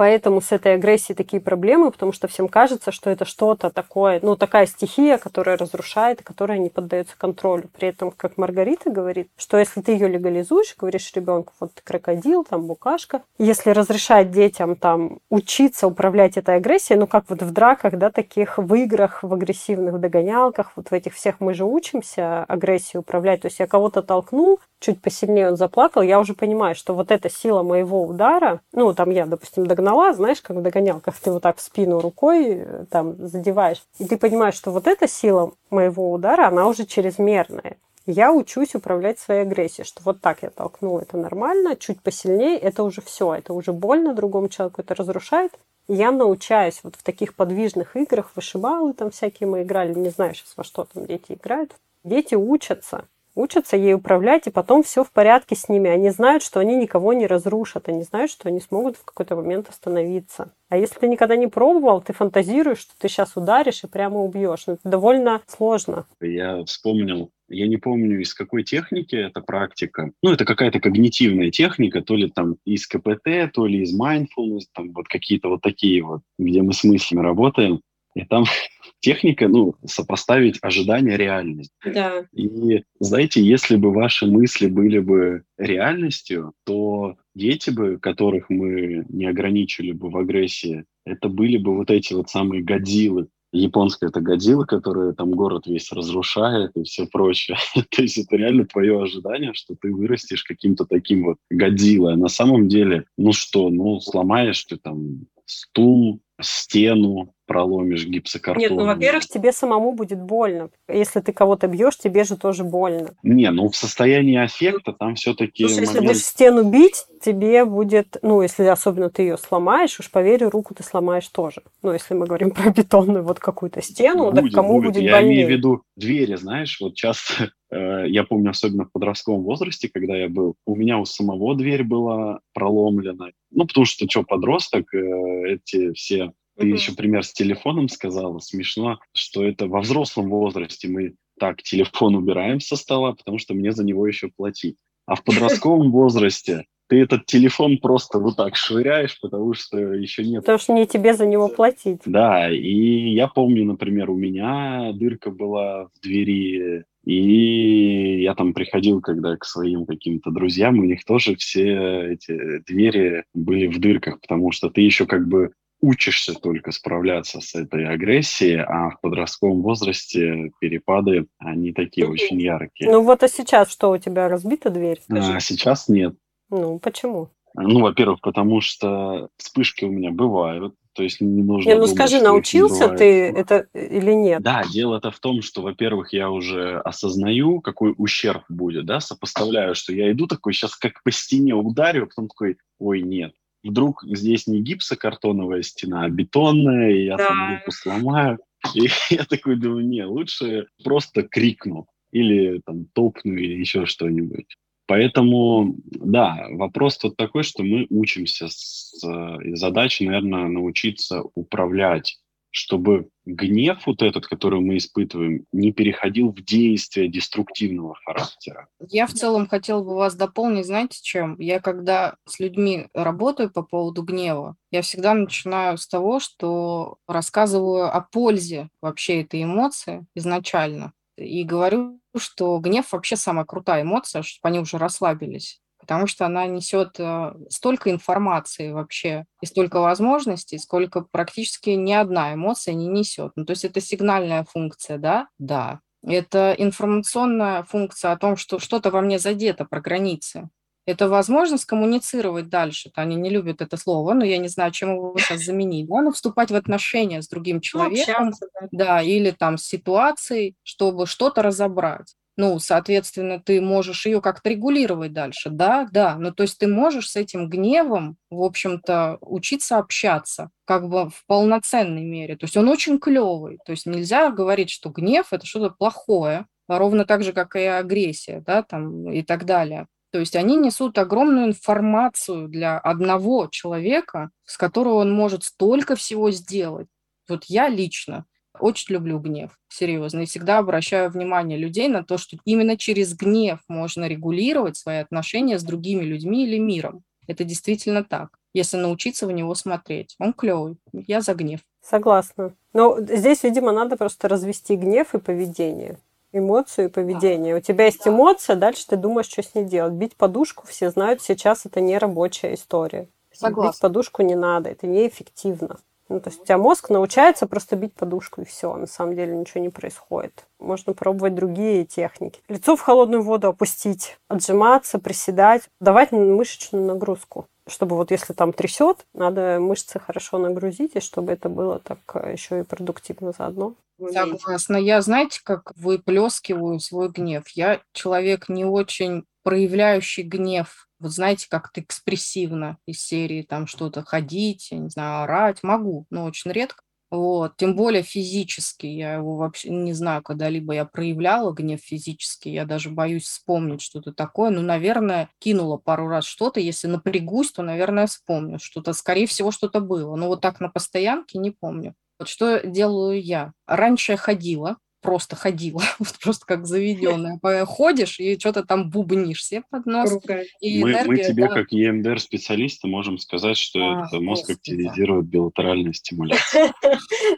Поэтому с этой агрессией такие проблемы, потому что всем кажется, что это что-то такое, ну, такая стихия, которая разрушает которая не поддается контролю. При этом, как Маргарита говорит, что если ты ее легализуешь, говоришь ребенку, вот ты крокодил, там букашка, если разрешать детям там учиться управлять этой агрессией, ну, как вот в драках, да, таких в играх, в агрессивных догонялках, вот в этих всех мы же учимся агрессию управлять. То есть я кого-то толкнул, чуть посильнее он заплакал, я уже понимаю, что вот эта сила моего удара, ну, там я, допустим, догнала, знаешь, как в догонялках, ты вот так в спину рукой э, там задеваешь, и ты понимаешь, что вот эта сила моего удара, она уже чрезмерная. Я учусь управлять своей агрессией, что вот так я толкнула, это нормально, чуть посильнее, это уже все, это уже больно другому человеку, это разрушает. Я научаюсь вот в таких подвижных играх, вышибалы там всякие мы играли, не знаю сейчас во что там дети играют. Дети учатся, учатся ей управлять, и потом все в порядке с ними. Они знают, что они никого не разрушат, они знают, что они смогут в какой-то момент остановиться. А если ты никогда не пробовал, ты фантазируешь, что ты сейчас ударишь и прямо убьешь. Ну, это довольно сложно. Я вспомнил я не помню, из какой техники эта практика. Ну, это какая-то когнитивная техника, то ли там из КПТ, то ли из mindfulness, там вот какие-то вот такие вот, где мы с мыслями работаем. И там (laughs) техника, ну, сопоставить ожидания реальность. Да. И знаете, если бы ваши мысли были бы реальностью, то дети бы, которых мы не ограничили бы в агрессии, это были бы вот эти вот самые годзиллы. Японская это годзилла, которая там город весь разрушает и все прочее. (laughs) То есть это реально твое ожидание, что ты вырастешь каким-то таким вот годзиллой. А на самом деле, ну что, ну сломаешь ты там стул, стену, проломишь гипсокартон. Нет, ну, во-первых, тебе самому будет больно. Если ты кого-то бьешь, тебе же тоже больно. Не, ну в состоянии аффекта там все-таки... Слушай, момент... если будешь стену бить, тебе будет, ну, если особенно ты ее сломаешь, уж поверь, руку ты сломаешь тоже. Ну, если мы говорим (laughs) про бетонную вот какую-то стену, будет, так кому будет, будет Я больнее? имею в виду двери, знаешь, вот часто (laughs) э, я помню, особенно в подростковом возрасте, когда я был, у меня у самого дверь была проломлена. Ну, потому что, что, подросток, э, эти все ты mm-hmm. еще пример с телефоном сказала. Смешно, что это во взрослом возрасте мы так телефон убираем со стола, потому что мне за него еще платить. А в подростковом (laughs) возрасте ты этот телефон просто вот так швыряешь, потому что еще нет... Потому что не тебе за него платить. Да, и я помню, например, у меня дырка была в двери, и я там приходил, когда к своим каким-то друзьям, у них тоже все эти двери были в дырках, потому что ты еще как бы учишься только справляться с этой агрессией, а в подростковом возрасте перепады, они такие очень яркие. Ну вот а сейчас что, у тебя разбита дверь? А, сейчас нет. Ну, почему? Ну, во-первых, потому что вспышки у меня бывают. То есть не нужно Не, ну думать, скажи, научился ты это или нет? Да, дело-то в том, что, во-первых, я уже осознаю, какой ущерб будет, да, сопоставляю, что я иду такой, сейчас как по стене ударю, а потом такой, ой, нет. Вдруг здесь не гипсокартоновая стена, а бетонная, и я Да. там руку сломаю. (laughs) И я такой думаю, не, лучше просто крикну или там топну или еще что-нибудь. Поэтому, да, вопрос тут такой, что мы учимся с э, и задача, наверное, научиться управлять, чтобы гнев вот этот, который мы испытываем, не переходил в действие деструктивного характера. Я в целом хотела бы вас дополнить, знаете, чем? Я когда с людьми работаю по поводу гнева, я всегда начинаю с того, что рассказываю о пользе вообще этой эмоции изначально. И говорю, что гнев вообще самая крутая эмоция, чтобы они уже расслабились. Потому что она несет э, столько информации вообще и столько возможностей, сколько практически ни одна эмоция не несет. Ну, то есть это сигнальная функция, да? Да. Это информационная функция о том, что что-то во мне задето про границы. Это возможность коммуницировать дальше. Они не любят это слово, но я не знаю, чем его сейчас заменить. Да? Ну, вступать в отношения с другим человеком, общаться, да. да, или там с ситуацией, чтобы что-то разобрать. Ну, соответственно, ты можешь ее как-то регулировать дальше. Да, да. Ну, то есть ты можешь с этим гневом, в общем-то, учиться общаться как бы в полноценной мере. То есть он очень клевый. То есть нельзя говорить, что гнев – это что-то плохое, а ровно так же, как и агрессия, да, там и так далее. То есть они несут огромную информацию для одного человека, с которого он может столько всего сделать. Вот я лично очень люблю гнев, серьезно, и всегда обращаю внимание людей на то, что именно через гнев можно регулировать свои отношения с другими людьми или миром. Это действительно так, если научиться в него смотреть. Он клевый, я за гнев. Согласна. Но здесь, видимо, надо просто развести гнев и поведение. Эмоцию и поведение. У тебя есть эмоция, дальше ты думаешь, что с ней делать. Бить подушку, все знают, сейчас это не рабочая история. Согласна. Бить подушку не надо, это неэффективно. Ну, то есть у тебя мозг научается просто бить подушку, и все. На самом деле ничего не происходит. Можно пробовать другие техники. Лицо в холодную воду опустить, отжиматься, приседать, давать мышечную нагрузку. Чтобы вот если там трясет, надо мышцы хорошо нагрузить, и чтобы это было так э, еще и продуктивно заодно. Согласна. Я, знаете, как выплескиваю свой гнев. Я человек не очень проявляющий гнев. Вот знаете, как-то экспрессивно из серии там что-то ходить, я не знаю, орать. Могу, но очень редко. Вот. Тем более физически. Я его вообще не знаю, когда-либо я проявляла гнев физически. Я даже боюсь вспомнить что-то такое. Ну, наверное, кинула пару раз что-то. Если напрягусь, то, наверное, вспомню. Что-то, скорее всего, что-то было. Но вот так на постоянке не помню. Вот что делаю я? Раньше я ходила, просто ходила, (laughs) вот просто как заведенная. Ходишь и что-то там бубнишь себе под нос. И мы, мы энергия, тебе, да. как EMDR-специалисты, можем сказать, что А, это мозг господи. активизирует билатеральную стимуляцию.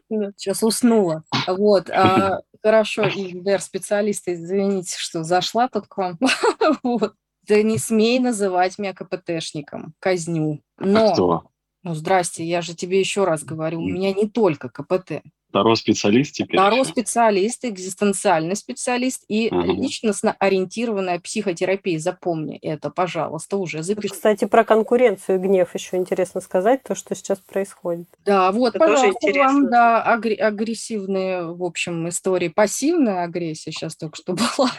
(laughs) Сейчас уснула. Вот. а, (laughs) хорошо, ИДР-специалисты, извините, что зашла тут к вам. Вот. Да не смей называть меня КПТшником. Казню. А Но, кто? ну здрасте, я же тебе еще раз говорю, у меня не только КПТ. Второй специалист теперь? Второй специалист, экзистенциальный специалист и Ага. личностно ориентированная психотерапия. Запомни это, пожалуйста, уже запиши. Кстати, про конкуренцию и гнев еще интересно сказать, то, что сейчас происходит. Да, вот, Это тоже пожалуйста, интересно. вам, да, агр- агрессивные, в общем, истории. Пассивная агрессия сейчас только что (laughs) была.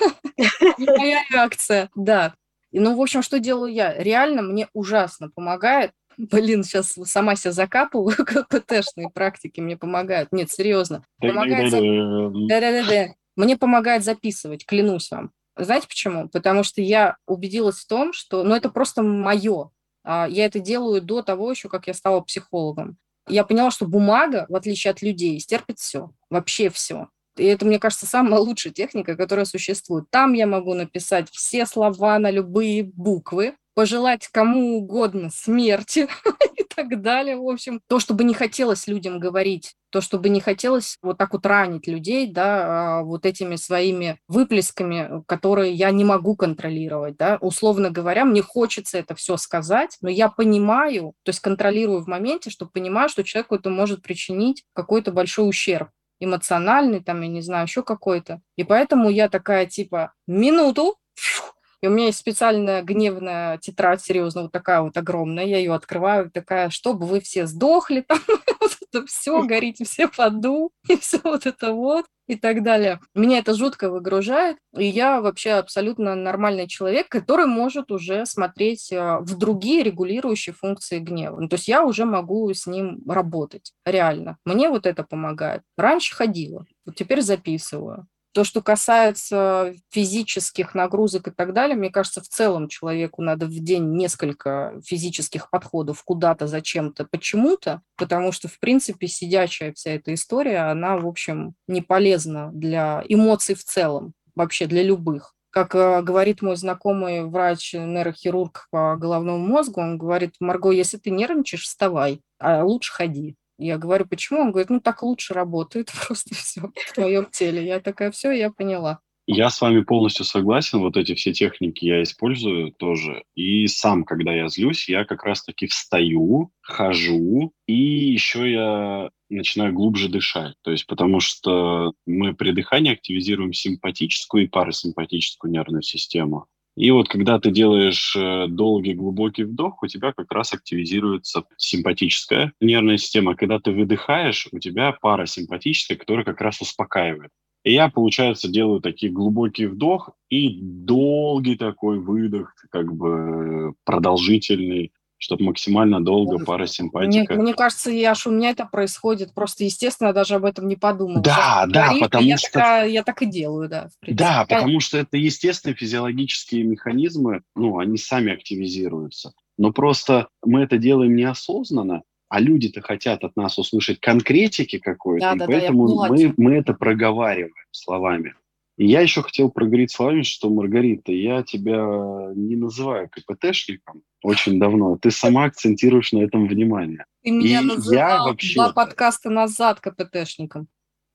Моя реакция, да. Ну, в общем, что делаю я? Реально мне ужасно помогает. Блин, сейчас сама себя закапываю, (laughs) КПТшные практики мне помогают. Нет, серьезно. Помогает за-. Мне помогает записывать, клянусь вам. Знаете почему? Потому что я убедилась в том, что, ну, это просто мое. Я это делаю до того еще, как я стала психологом. Я поняла, что бумага, в отличие от людей, стерпит все, вообще все. И это, мне кажется, самая лучшая техника, которая существует. Там я могу написать все слова на любые буквы, пожелать кому угодно смерти (laughs) и так далее. В общем, то, чтобы не хотелось людям говорить, то, чтобы не хотелось вот так вот ранить людей, да, а, вот этими своими выплесками, которые я не могу контролировать, да, условно говоря, мне хочется это все сказать, но я понимаю, то есть контролирую в моменте, что понимаю, что человеку это может причинить какой-то большой ущерб эмоциональный, там, я не знаю, еще какой-то. И поэтому я такая, типа, минуту, (laughs) и у меня есть специальная гневная тетрадь, серьезно, вот такая вот огромная, я ее открываю, такая, чтобы вы все сдохли, там, (laughs) вот это все, горите все в аду, (laughs) и все вот это вот и так далее. Меня это жутко выгружает, и я вообще абсолютно нормальный человек, который может уже смотреть а, в другие регулирующие функции гнева. Ну, то есть я уже могу с ним работать, реально. Мне вот это помогает. Раньше ходила, вот теперь записываю. То, что касается физических нагрузок и так далее, мне кажется, в целом человеку надо в день несколько физических подходов куда-то, зачем-то, почему-то, потому что, в принципе, сидячая вся эта история, она, в общем, не полезна для эмоций в целом, вообще для любых. Как э, говорит мой знакомый врач-нейрохирург по головному мозгу, он говорит, Марго, если ты нервничаешь, вставай, а лучше ходи. Я говорю, почему? Он говорит, ну так лучше работает (laughs) просто все в твоем теле. Я такая, все, я поняла. Я с вами полностью согласен, вот эти все техники я использую тоже. И сам, когда я злюсь, я как раз-таки встаю, хожу, и еще я начинаю глубже дышать. То есть потому что мы при дыхании активизируем симпатическую и парасимпатическую нервную систему. И вот когда ты делаешь э, долгий глубокий вдох, у тебя как раз активизируется симпатическая нервная система. Когда ты выдыхаешь, у тебя парасимпатическая, которая как раз успокаивает. И я, получается, делаю такие глубокий вдох и долгий такой выдох, как бы продолжительный, чтобы максимально долго парасимпатика. Мне, мне кажется, Яш, у меня это происходит просто естественно, я даже об этом не подумала. Да, да, говоришь, потому я что... Такая, я так и делаю, да. Да, потому что это естественные физиологические механизмы, ну, они сами активизируются. Но просто мы это делаем неосознанно, а люди-то хотят от нас услышать конкретики какой-то, да, и да, поэтому да, мы, мы это проговариваем словами. Я еще хотел проговорить словами, что, Маргарита, я тебя не называю КПТшником очень давно. Ты сама акцентируешь на этом внимание. Ты меня и называл я вообще... два подкаста назад КПТшником.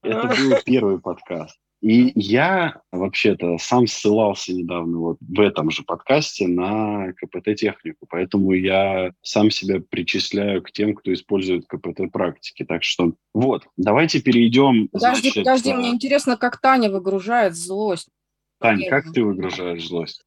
Это был первый подкаст. И я вообще-то сам ссылался недавно вот в этом же подкасте на КПТ-технику, поэтому я сам себя причисляю к тем, кто использует КПТ-практики. Так что вот, давайте перейдем. Подожди, значит, подожди, мне интересно, как Таня выгружает злость. Таня, как ты выгружаешь злость?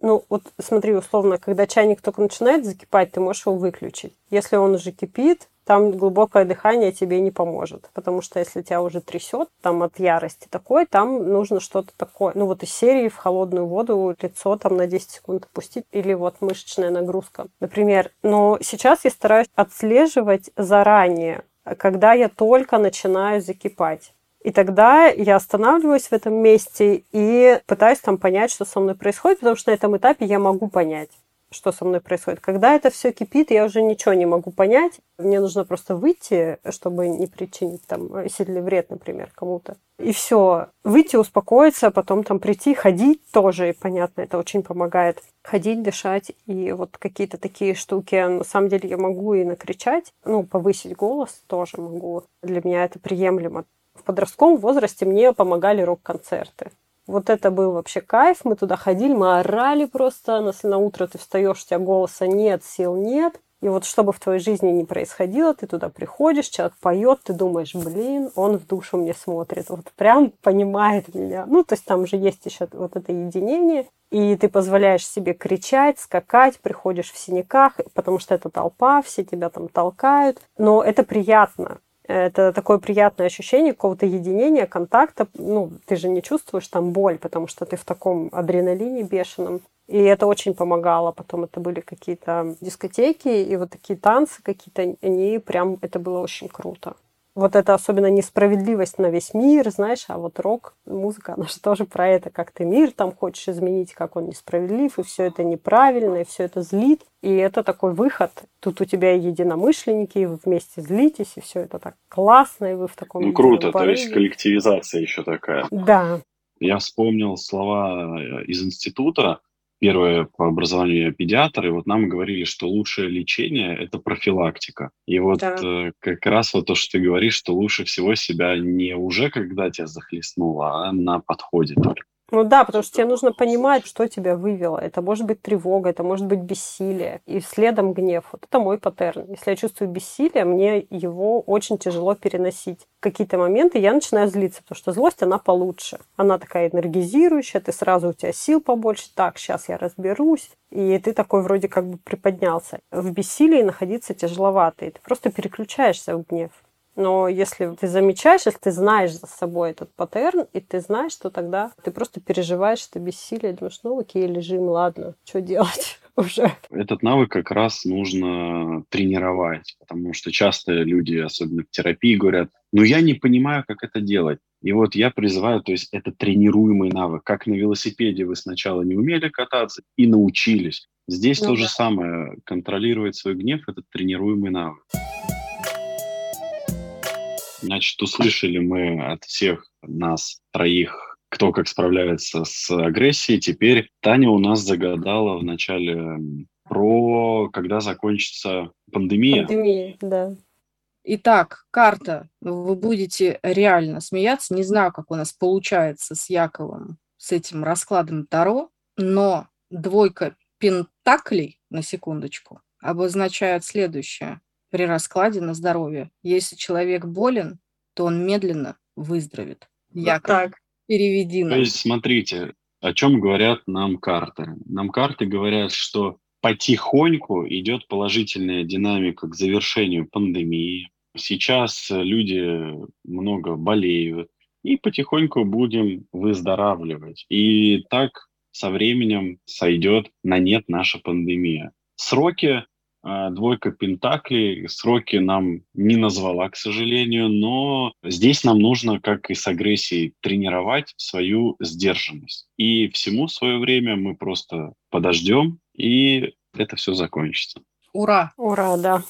Ну, вот смотри, условно, когда чайник только начинает закипать, ты можешь его выключить. Если он уже кипит, там глубокое дыхание тебе не поможет. Потому что если тебя уже трясет там от ярости такой, там нужно что-то такое. Ну, вот из серии в холодную воду лицо там на 10 секунд опустить. Или вот мышечная нагрузка, например. Но сейчас я стараюсь отслеживать заранее, когда я только начинаю закипать. И тогда я останавливаюсь в этом месте и пытаюсь там понять, что со мной происходит, потому что на этом этапе я могу понять, что со мной происходит. Когда это все кипит, я уже ничего не могу понять. Мне нужно просто выйти, чтобы не причинить там сильный вред, например, кому-то. И все. Выйти, успокоиться, потом там прийти, ходить тоже, и понятно, это очень помогает. Ходить, дышать и вот какие-то такие штуки. На самом деле я могу и накричать, ну, повысить голос тоже могу. Для меня это приемлемо в подростковом возрасте мне помогали рок-концерты. Вот это был вообще кайф. Мы туда ходили, мы орали просто. Если на утро ты встаешь, у тебя голоса нет, сил нет. И вот что бы в твоей жизни не происходило, ты туда приходишь, человек поет, ты думаешь, блин, он в душу мне смотрит, вот прям понимает меня. Ну, то есть там же есть еще вот это единение, и ты позволяешь себе кричать, скакать, приходишь в синяках, потому что это толпа, все тебя там толкают, но это приятно. Это такое приятное ощущение какого-то единения, контакта. Ну, ты же не чувствуешь там боль, потому что ты в таком адреналине бешеном. И это очень помогало. Потом это были какие-то дискотеки и вот такие танцы какие-то. Они прям, это было очень круто вот это особенно несправедливость на весь мир, знаешь, а вот рок, музыка, она же тоже про это, как ты мир там хочешь изменить, как он несправедлив, и все это неправильно, и все это злит. И это такой выход. Тут у тебя единомышленники, и вы вместе злитесь, и все это так классно, и вы в таком... Ну, круто, то есть коллективизация еще такая. Да. Я вспомнил слова э, из института, первое по образованию я педиатр, и вот нам говорили, что лучшее лечение – это профилактика. И вот да. э, как раз вот то, что ты говоришь, что лучше всего себя не уже, когда тебя захлестнуло, а на подходе только. Ну да, потому что тебе нужно понимать, что тебя вывело. Это может быть тревога, это может быть бессилие. И следом гнев. Вот это мой паттерн. Если я чувствую бессилие, мне его очень тяжело переносить. В какие-то моменты я начинаю злиться, потому что злость, она получше. Она такая энергизирующая, ты сразу у тебя сил побольше. Так, сейчас я разберусь. И ты такой вроде как бы приподнялся. В бессилии находиться тяжеловато. И ты просто переключаешься в гнев. Но если ты замечаешь, если ты знаешь за собой этот паттерн, и ты знаешь, что тогда ты просто переживаешь это бессилие, думаешь, ну окей, лежим, ладно, что делать? (laughs) уже. Этот навык как раз нужно тренировать, потому что часто люди, особенно в терапии, говорят, ну я не понимаю, как это делать. И вот я призываю, то есть это тренируемый навык. Как на велосипеде вы сначала не умели кататься и научились. Здесь ну, то да. же самое. Контролировать свой гнев – это тренируемый навык. Значит, услышали мы от всех нас троих, кто как справляется с агрессией. Теперь Таня у нас загадала в начале про когда закончится пандемия. Пандемия, да. Итак, карта. Вы будете реально смеяться. Не знаю, как у нас получается с Яковом, с этим раскладом Таро, но двойка пентаклей, на секундочку, обозначает следующее при раскладе на здоровье. Если человек болен, то он медленно выздоровеет. Яков, так. переведи нам. То есть, смотрите, о чем говорят нам карты. Нам карты говорят, что потихоньку идет положительная динамика к завершению пандемии. Сейчас люди много болеют, и потихоньку будем выздоравливать. И так со временем сойдет на нет наша пандемия. Сроки двойка Пентаклей. Сроки нам не назвала, к сожалению, но здесь нам нужно, как и с агрессией, тренировать свою сдержанность. И всему свое время мы просто подождем, и это все закончится. Ура! Ура, да.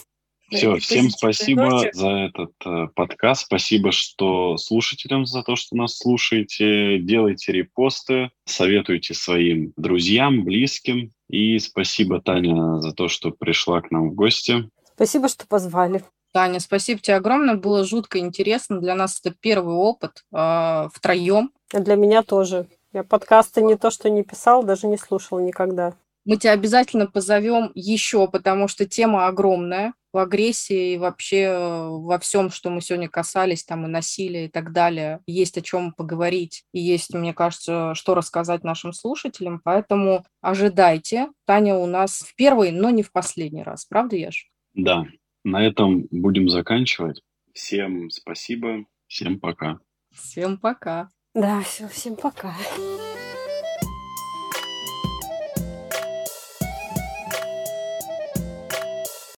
Все, всем спасибо за этот э, подкаст. Спасибо, что слушателям за то, что нас слушаете. Делайте репосты, советуйте своим друзьям, близким. И спасибо, Таня, за то, что пришла к нам в гости. Спасибо, что позвали. Таня, спасибо тебе огромное. Было жутко интересно. Для нас это первый опыт э, втроем. Для меня тоже. Я подкасты не то, что не писал, даже не слушал никогда. Мы тебя обязательно позовем еще, потому что тема огромная в агрессии и вообще э, во всем, что мы сегодня касались, там и насилие и так далее. Есть о чем поговорить и есть, мне кажется, что рассказать нашим слушателям. Поэтому ожидайте. Таня у нас в первый, но не в последний раз. Правда, Яш? Да. На этом будем заканчивать. Всем спасибо. Всем пока. Всем пока. Да, все, всем пока.